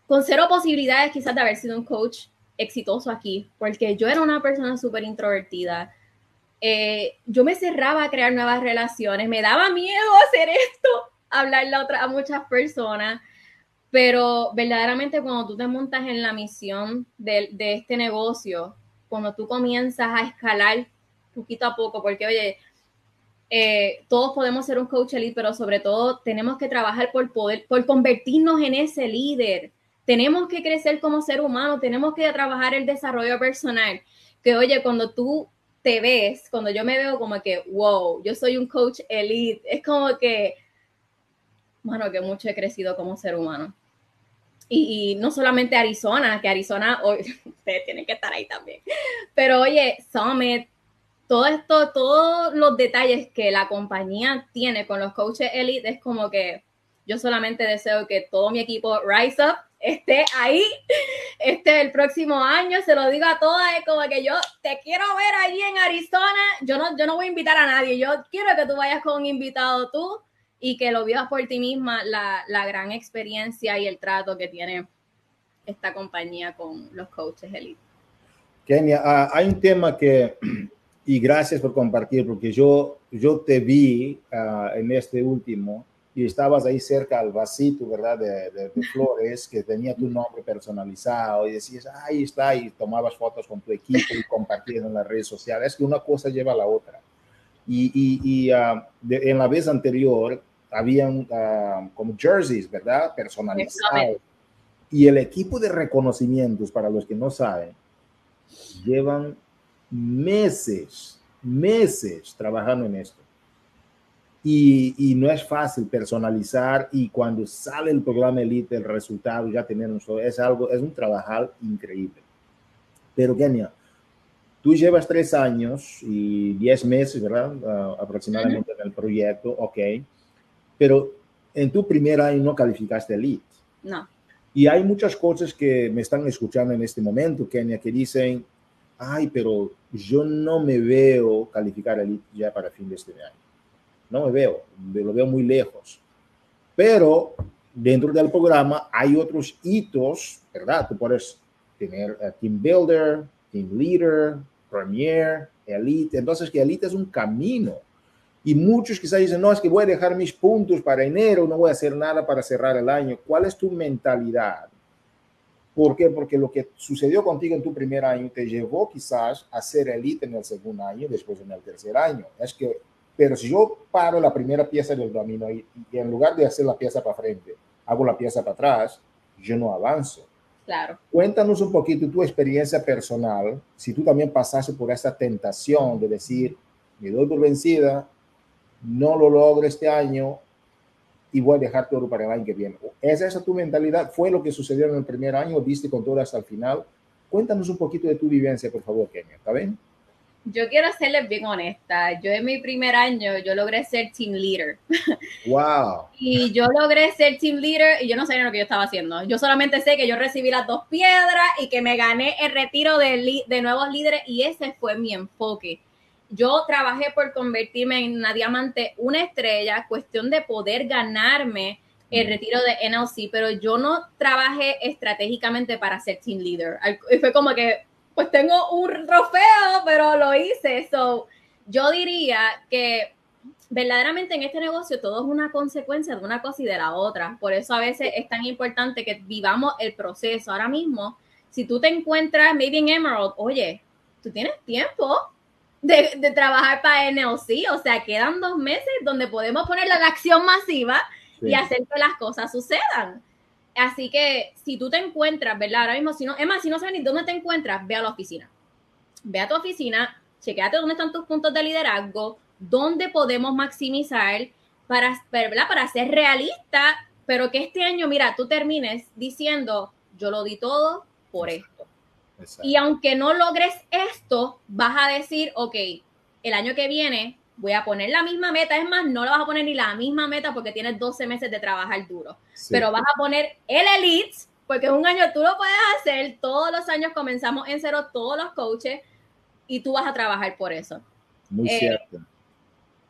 con cero posibilidades quizás de haber sido un coach exitoso aquí, porque yo era una persona súper introvertida. Eh, yo me cerraba a crear nuevas relaciones, me daba miedo hacer esto, hablarle a, otra, a muchas personas, pero verdaderamente cuando tú te montas en la misión de, de este negocio, cuando tú comienzas a escalar poquito a poco, porque oye, eh, todos podemos ser un coach elite, pero sobre todo tenemos que trabajar por poder, por convertirnos en ese líder. Tenemos que crecer como ser humano, tenemos que trabajar el desarrollo personal. Que oye, cuando tú te ves, cuando yo me veo como que, wow, yo soy un coach elite, es como que, bueno, que mucho he crecido como ser humano. Y, y, no solamente Arizona, que Arizona, ustedes tienen que estar ahí también. Pero oye, Summit, todo esto, todos los detalles que la compañía tiene con los coaches elite es como que yo solamente deseo que todo mi equipo Rise Up esté ahí, esté el próximo año, se lo digo a todas, es como que yo te quiero ver allí en Arizona, yo no, yo no voy a invitar a nadie, yo quiero que tú vayas con un invitado tú y que lo vivas por ti misma, la, la gran experiencia y el trato que tiene esta compañía con los coaches elite. Kenia, uh, hay un tema que y gracias por compartir, porque yo, yo te vi uh, en este último y estabas ahí cerca al vasito, ¿verdad? De, de, de, flores, que tenía tu nombre personalizado y decías, ahí está, y tomabas fotos con tu equipo y compartías en las redes sociales. Es que una cosa lleva a la otra. Y, y, y uh, de, en la vez anterior habían uh, como jerseys, ¿verdad? Personalizados. Y el equipo de reconocimientos, para los que no saben, llevan meses, meses trabajando en esto. Y, y, no es fácil personalizar y cuando sale el programa Elite, el resultado ya tenemos es algo, es un trabajar increíble. Pero Kenia, tú llevas tres años y diez meses, ¿verdad? Uh, aproximadamente -huh. en el proyecto, ok. Pero en tu primer año no calificaste Elite. No. Y hay muchas cosas que me están escuchando en este momento, Kenia, que dicen, ay, pero yo no me veo calificar elite ya para fin de este año. No me veo, lo veo muy lejos. Pero dentro del programa hay otros hitos, ¿verdad? Tú puedes tener uh, Team Builder, Team Leader, Premier, Elite. Entonces, que Elite es un camino. Y muchos quizás dicen, no, es que voy a dejar mis puntos para enero, no voy a hacer nada para cerrar el año. ¿Cuál es tu mentalidad? ¿Por qué? Porque lo que sucedió contigo en tu primer año te llevó quizás a ser elite en el segundo año, después en el tercer año. Es que, pero si yo paro la primera pieza del domino y, y en lugar de hacer la pieza para frente, hago la pieza para atrás, yo no avanzo. Claro. Cuéntanos un poquito tu experiencia personal, si tú también pasaste por esta tentación de decir, me doy por vencida, no lo logro este año, y voy a dejar todo para el año que viene. ¿Es esa tu mentalidad? ¿Fue lo que sucedió en el primer año? ¿Viste con todo hasta el final? Cuéntanos un poquito de tu vivencia, por favor, Kenia. ¿Está bien? Yo quiero serles bien honesta. Yo en mi primer año, yo logré ser team leader. Wow. y yo logré ser team leader y yo no sabía lo que yo estaba haciendo. Yo solamente sé que yo recibí las dos piedras y que me gané el retiro de, de nuevos líderes y ese fue mi enfoque yo trabajé por convertirme en una diamante, una estrella, cuestión de poder ganarme el retiro de NLC, pero yo no trabajé estratégicamente para ser team leader. Fue como que, pues tengo un trofeo, pero lo hice. So, yo diría que verdaderamente en este negocio todo es una consecuencia de una cosa y de la otra. Por eso a veces es tan importante que vivamos el proceso. Ahora mismo, si tú te encuentras maybe en Emerald, oye, tú tienes tiempo, de, de, trabajar para NLC. O sea, quedan dos meses donde podemos poner la acción masiva sí. y hacer que las cosas sucedan. Así que si tú te encuentras, ¿verdad? Ahora mismo, si no, es más, si no sabes ni dónde te encuentras, ve a la oficina. Ve a tu oficina, chequeate dónde están tus puntos de liderazgo, dónde podemos maximizar para, ¿verdad? para ser realista, pero que este año, mira, tú termines diciendo, yo lo di todo por esto. Exacto. Y aunque no logres esto, vas a decir, ok, el año que viene voy a poner la misma meta. Es más, no la vas a poner ni la misma meta porque tienes 12 meses de trabajar duro. Sí. Pero vas a poner el elite, porque un año tú lo puedes hacer. Todos los años comenzamos en cero, todos los coaches, y tú vas a trabajar por eso. Muy eh, cierto.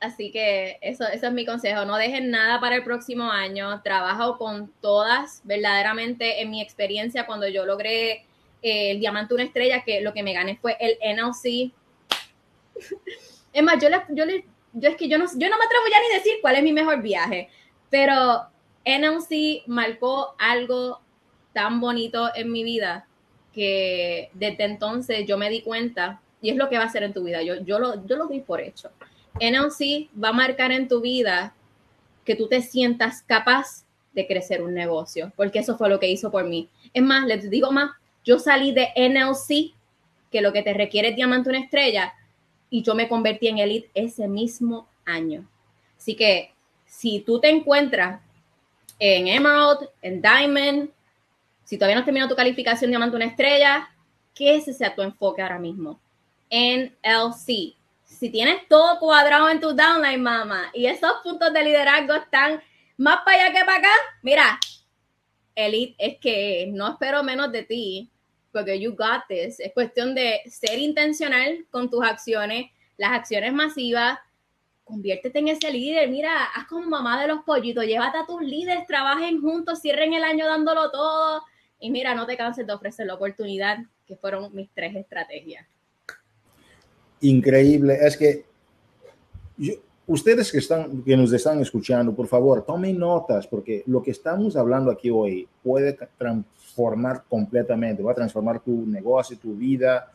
Así que eso, eso es mi consejo. No dejen nada para el próximo año. Trabajo con todas. Verdaderamente, en mi experiencia, cuando yo logré eh, el diamante una estrella, que lo que me gané fue el NLC. es más, yo, yo, yo es que yo no, yo no me atrevo ya ni decir cuál es mi mejor viaje, pero NLC marcó algo tan bonito en mi vida que desde entonces yo me di cuenta, y es lo que va a hacer en tu vida, yo, yo, lo, yo lo di por hecho. NLC va a marcar en tu vida que tú te sientas capaz de crecer un negocio, porque eso fue lo que hizo por mí. Es más, les digo más, yo salí de NLC, que lo que te requiere es diamante una estrella, y yo me convertí en elite ese mismo año. Así que si tú te encuentras en Emerald, en Diamond, si todavía no has terminado tu calificación diamante una estrella, que ese sea tu enfoque ahora mismo. NLC. Si tienes todo cuadrado en tu downline, mamá, y esos puntos de liderazgo están más para allá que para acá, mira, Elite es que no espero menos de ti, porque you got this. Es cuestión de ser intencional con tus acciones, las acciones masivas. Conviértete en ese líder. Mira, haz como mamá de los pollitos. Llévate a tus líderes, trabajen juntos, cierren el año dándolo todo. Y mira, no te canses de ofrecer la oportunidad, que fueron mis tres estrategias. Increíble. Es que ustedes que, están, que nos están escuchando, por favor, tomen notas, porque lo que estamos hablando aquí hoy puede transformar completamente, va a transformar tu negocio, tu vida,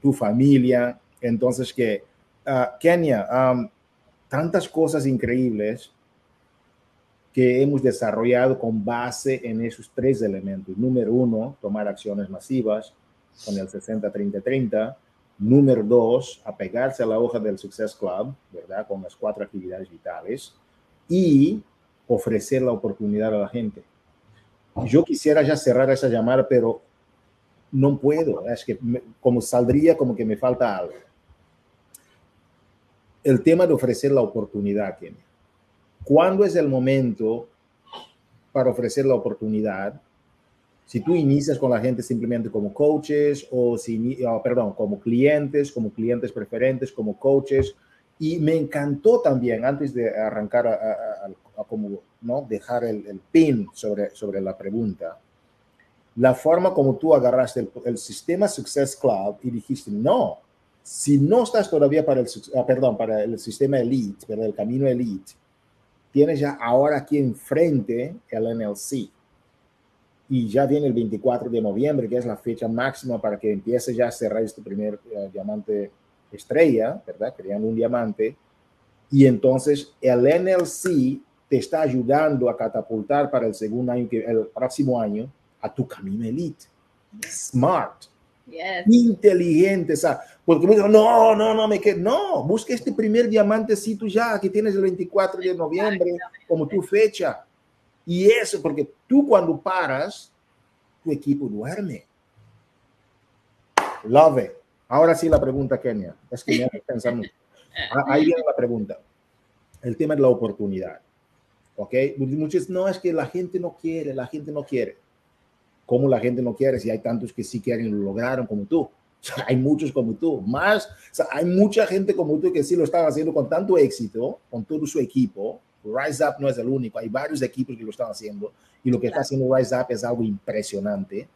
tu familia. Entonces, que uh, Kenia, tantas cosas increíbles que hemos desarrollado con base en esos tres elementos. Número uno, tomar acciones masivas con el 60-30-30. Número dos, apegarse a la hoja del Success Club, ¿verdad? Con las cuatro actividades vitales. Y ofrecer la oportunidad a la gente. Yo quisiera ya cerrar esa llamada, pero no puedo. Es que como saldría como que me falta algo. El tema de ofrecer la oportunidad, Kenia. ¿Cuándo es el momento para ofrecer la oportunidad? Si tú inicias con la gente simplemente como coaches o si, oh, perdón, como clientes, como clientes preferentes, como coaches. Y me encantó también, antes de arrancar a, a como ¿no? dejar el, el, pin sobre, sobre la pregunta, la forma como tú agarraste el, el, sistema Success Club y dijiste, no, si no estás todavía para el, ah, perdón, para el sistema Elite, para el camino Elite, tienes ya ahora aquí enfrente el NLC. Y ya viene el 24 de noviembre, que es la fecha máxima para que empiece ya a cerrar este primer uh, diamante estrella, ¿verdad? Creando un diamante. Y entonces el NLC te está ayudando a catapultar para el segundo año, que el próximo año, a tu camino elite. Smart. Yes. Inteligente, ¿sabes? Porque me dijo, no, no, no, me quedo. No, busca este primer diamantecito ya que tienes el 24 de noviembre como tu fecha. Y eso, porque tú cuando paras, tu equipo duerme. Love it. Ahora sí la pregunta, Kenia. Es que me hace pensar mucho. Ahí viene la pregunta. El tema de la oportunidad. ¿Ok? Muchos, no, es que la gente no quiere, la gente no quiere. ¿Cómo la gente no quiere? Si hay tantos que sí quieren y lo lograron como tú. O sea, hay muchos como tú. Más, o sea, hay mucha gente como tú que sí lo están haciendo con tanto éxito, con todo su equipo. Rise Up no es el único, hay varios equipos que lo están haciendo y lo que está haciendo Rise Up es algo impresionante.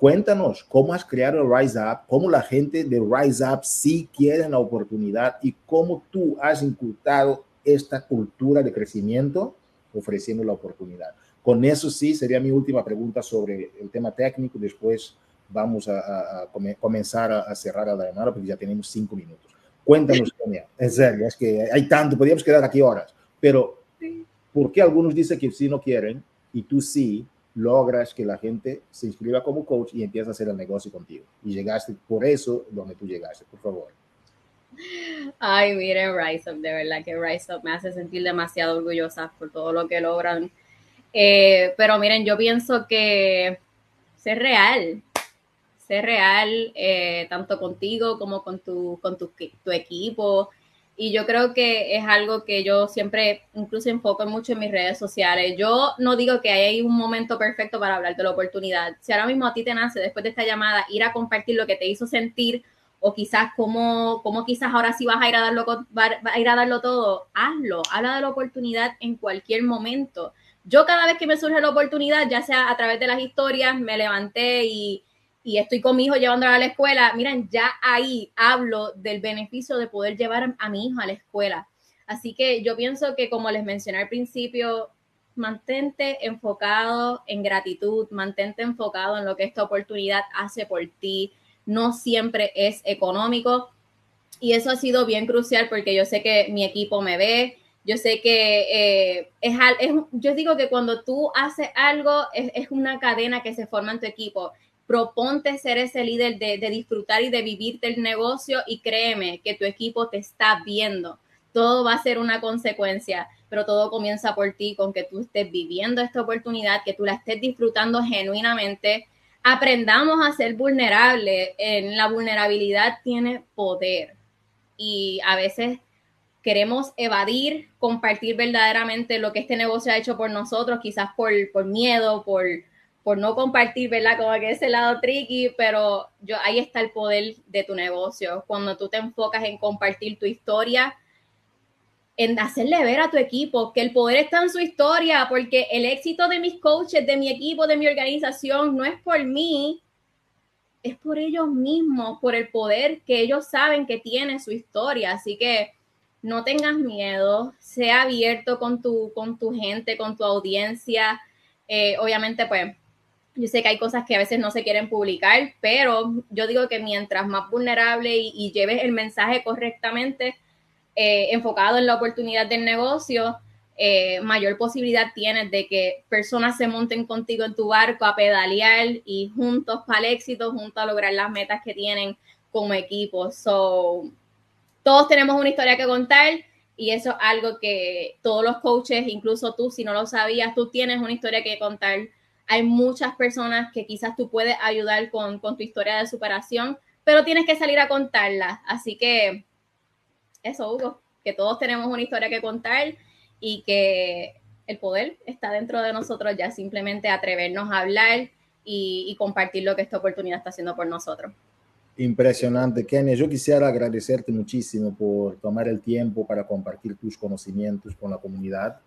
Cuéntanos cómo has creado Rise Up, cómo la gente de Rise Up sí quiere la oportunidad y cómo tú has inculcado esta cultura de crecimiento ofreciendo la oportunidad. Con eso sí, sería mi última pregunta sobre el tema técnico. Después vamos a, a, a comenzar a, cerrar a la llamada porque ya tenemos cinco minutos. Cuéntanos, Sonia. En serio, es que hay tanto, podríamos quedar aquí horas, pero ¿por qué algunos dicen que sí no quieren y tú sí logras que la gente se inscriba como coach y empieza a hacer el negocio contigo? Y llegaste por eso donde tú llegaste, por favor. Ay, miren, Rise Up, de verdad que Rise Up me hace sentir demasiado orgullosa por todo lo que logran. Eh, pero miren, yo pienso que ser real, ser real, eh, tanto contigo como con tu, con tu, tu, equipo. Y yo creo que es algo que yo siempre incluso enfoco mucho en mis redes sociales. Yo no digo que hay un momento perfecto para hablar de la oportunidad. Si ahora mismo a ti te nace, después de esta llamada, ir a compartir lo que te hizo sentir o quizás cómo, cómo quizás ahora sí vas a ir a darlo, a ir a darlo todo, hazlo, habla de la oportunidad en cualquier momento. Yo cada vez que me surge la oportunidad, ya sea a través de las historias, me levanté y, y estoy con mi hijo llevándolo a la escuela, miren, ya ahí hablo del beneficio de poder llevar a mi hijo a la escuela. Así que yo pienso que como les mencioné al principio, mantente enfocado en gratitud, mantente enfocado en lo que esta oportunidad hace por ti. No siempre es económico y eso ha sido bien crucial porque yo sé que mi equipo me ve, yo sé que eh, es, es, yo digo que cuando tú haces algo es, es, una cadena que se forma en tu equipo. Proponte ser ese líder de, disfrutar y de vivirte el negocio y créeme que tu equipo te está viendo. Todo va a ser una consecuencia pero todo comienza por ti, con que tú estés viviendo esta oportunidad, que tú la estés disfrutando genuinamente. Aprendamos a ser vulnerables. En la vulnerabilidad tiene poder y a veces queremos evadir, compartir verdaderamente lo que este negocio ha hecho por nosotros, quizás por, por miedo, por, por no compartir, ¿verdad? Como que ese lado tricky, pero yo, ahí está el poder de tu negocio. Cuando tú te enfocas en compartir tu historia, en hacerle ver a tu equipo que el poder está en su historia, porque el éxito de mis coaches, de mi equipo, de mi organización, no es por mí, es por ellos mismos, por el poder que ellos saben que tiene su historia. Así que no tengas miedo, sea abierto con tu, con tu gente, con tu audiencia. Eh, obviamente, pues, yo sé que hay cosas que a veces no se quieren publicar, pero yo digo que mientras más vulnerable y, lleves el mensaje correctamente, eh, enfocado en la oportunidad del negocio, eh, mayor posibilidad tienes de que personas se monten contigo en tu barco a pedalear y juntos para el éxito, juntos a lograr las metas que tienen como equipo. So, todos tenemos una historia que contar y eso es algo que todos los coaches, incluso tú, si no lo sabías, tú tienes una historia que contar. Hay muchas personas que quizás tú puedes ayudar con, con tu historia de superación, pero tienes que salir a contarla. Así que eso, Hugo, que todos tenemos una historia que contar y que el poder está dentro de nosotros ya simplemente atrevernos a hablar y, compartir lo que esta oportunidad está haciendo por nosotros. Impresionante, Kenia. Yo quisiera agradecerte muchísimo por tomar el tiempo para compartir tus conocimientos con la comunidad.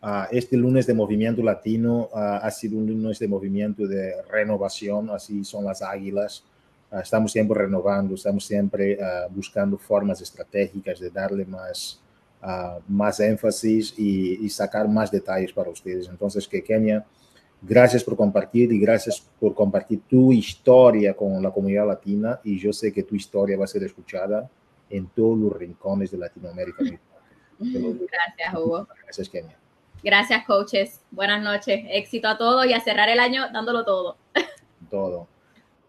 Uh, este lunes de Movimiento Latino ha sido un lunes de movimiento de renovación, así son las águilas. Ah, estamos siempre renovando, estamos siempre uh, buscando formas estratégicas de darle más, uh, más énfasis y, y, sacar más detalles para ustedes. Entonces, que Kenia, gracias por compartir y gracias por compartir tu historia con la comunidad latina y yo sé que tu historia va a ser escuchada en todos los rincones de Latinoamérica. Gracias, Hugo. Gracias, Kenia. Gracias, coaches. Buenas noches. Éxito a todos y a cerrar el año dándolo todo. Todo.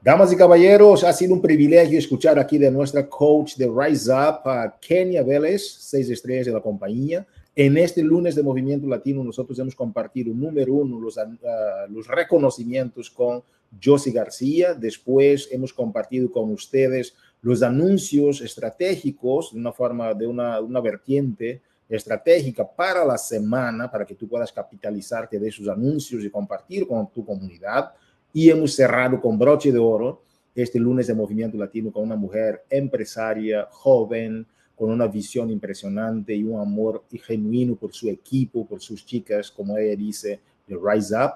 Damas y caballeros, ha sido un privilegio escuchar aquí de nuestra coach de Rise Up, a Kenia Vélez, seis estrellas de la compañía. En este lunes de Movimiento Latino, nosotros hemos compartido, número uno, los, uh, los reconocimientos con Josie García. Después hemos compartido con ustedes los anuncios estratégicos de una forma, de una, una vertiente estratégica para la semana, para que tú puedas capitalizarte de esos anuncios y compartir con tu comunidad. Y hemos cerrado con broche de oro este lunes de Movimiento Latino con una mujer empresaria, joven, con una visión impresionante y un amor genuino por su equipo, por sus chicas, como ella dice, de Rise Up,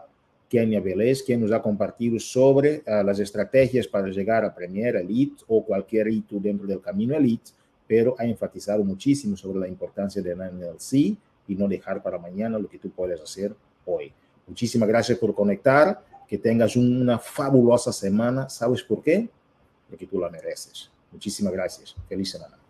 Kenia Vélez, quien nos ha compartido sobre uh, las estrategias para llegar a Premier Elite o cualquier hito dentro del camino Elite, pero ha enfatizado muchísimo sobre la importancia de la NLC y no dejar para mañana lo que tú puedes hacer hoy. Muchísimas gracias por conectar que tengas una fabulosa semana. ¿Sabes por qué? Porque tú la mereces. Muchísimas gracias. Feliz semana.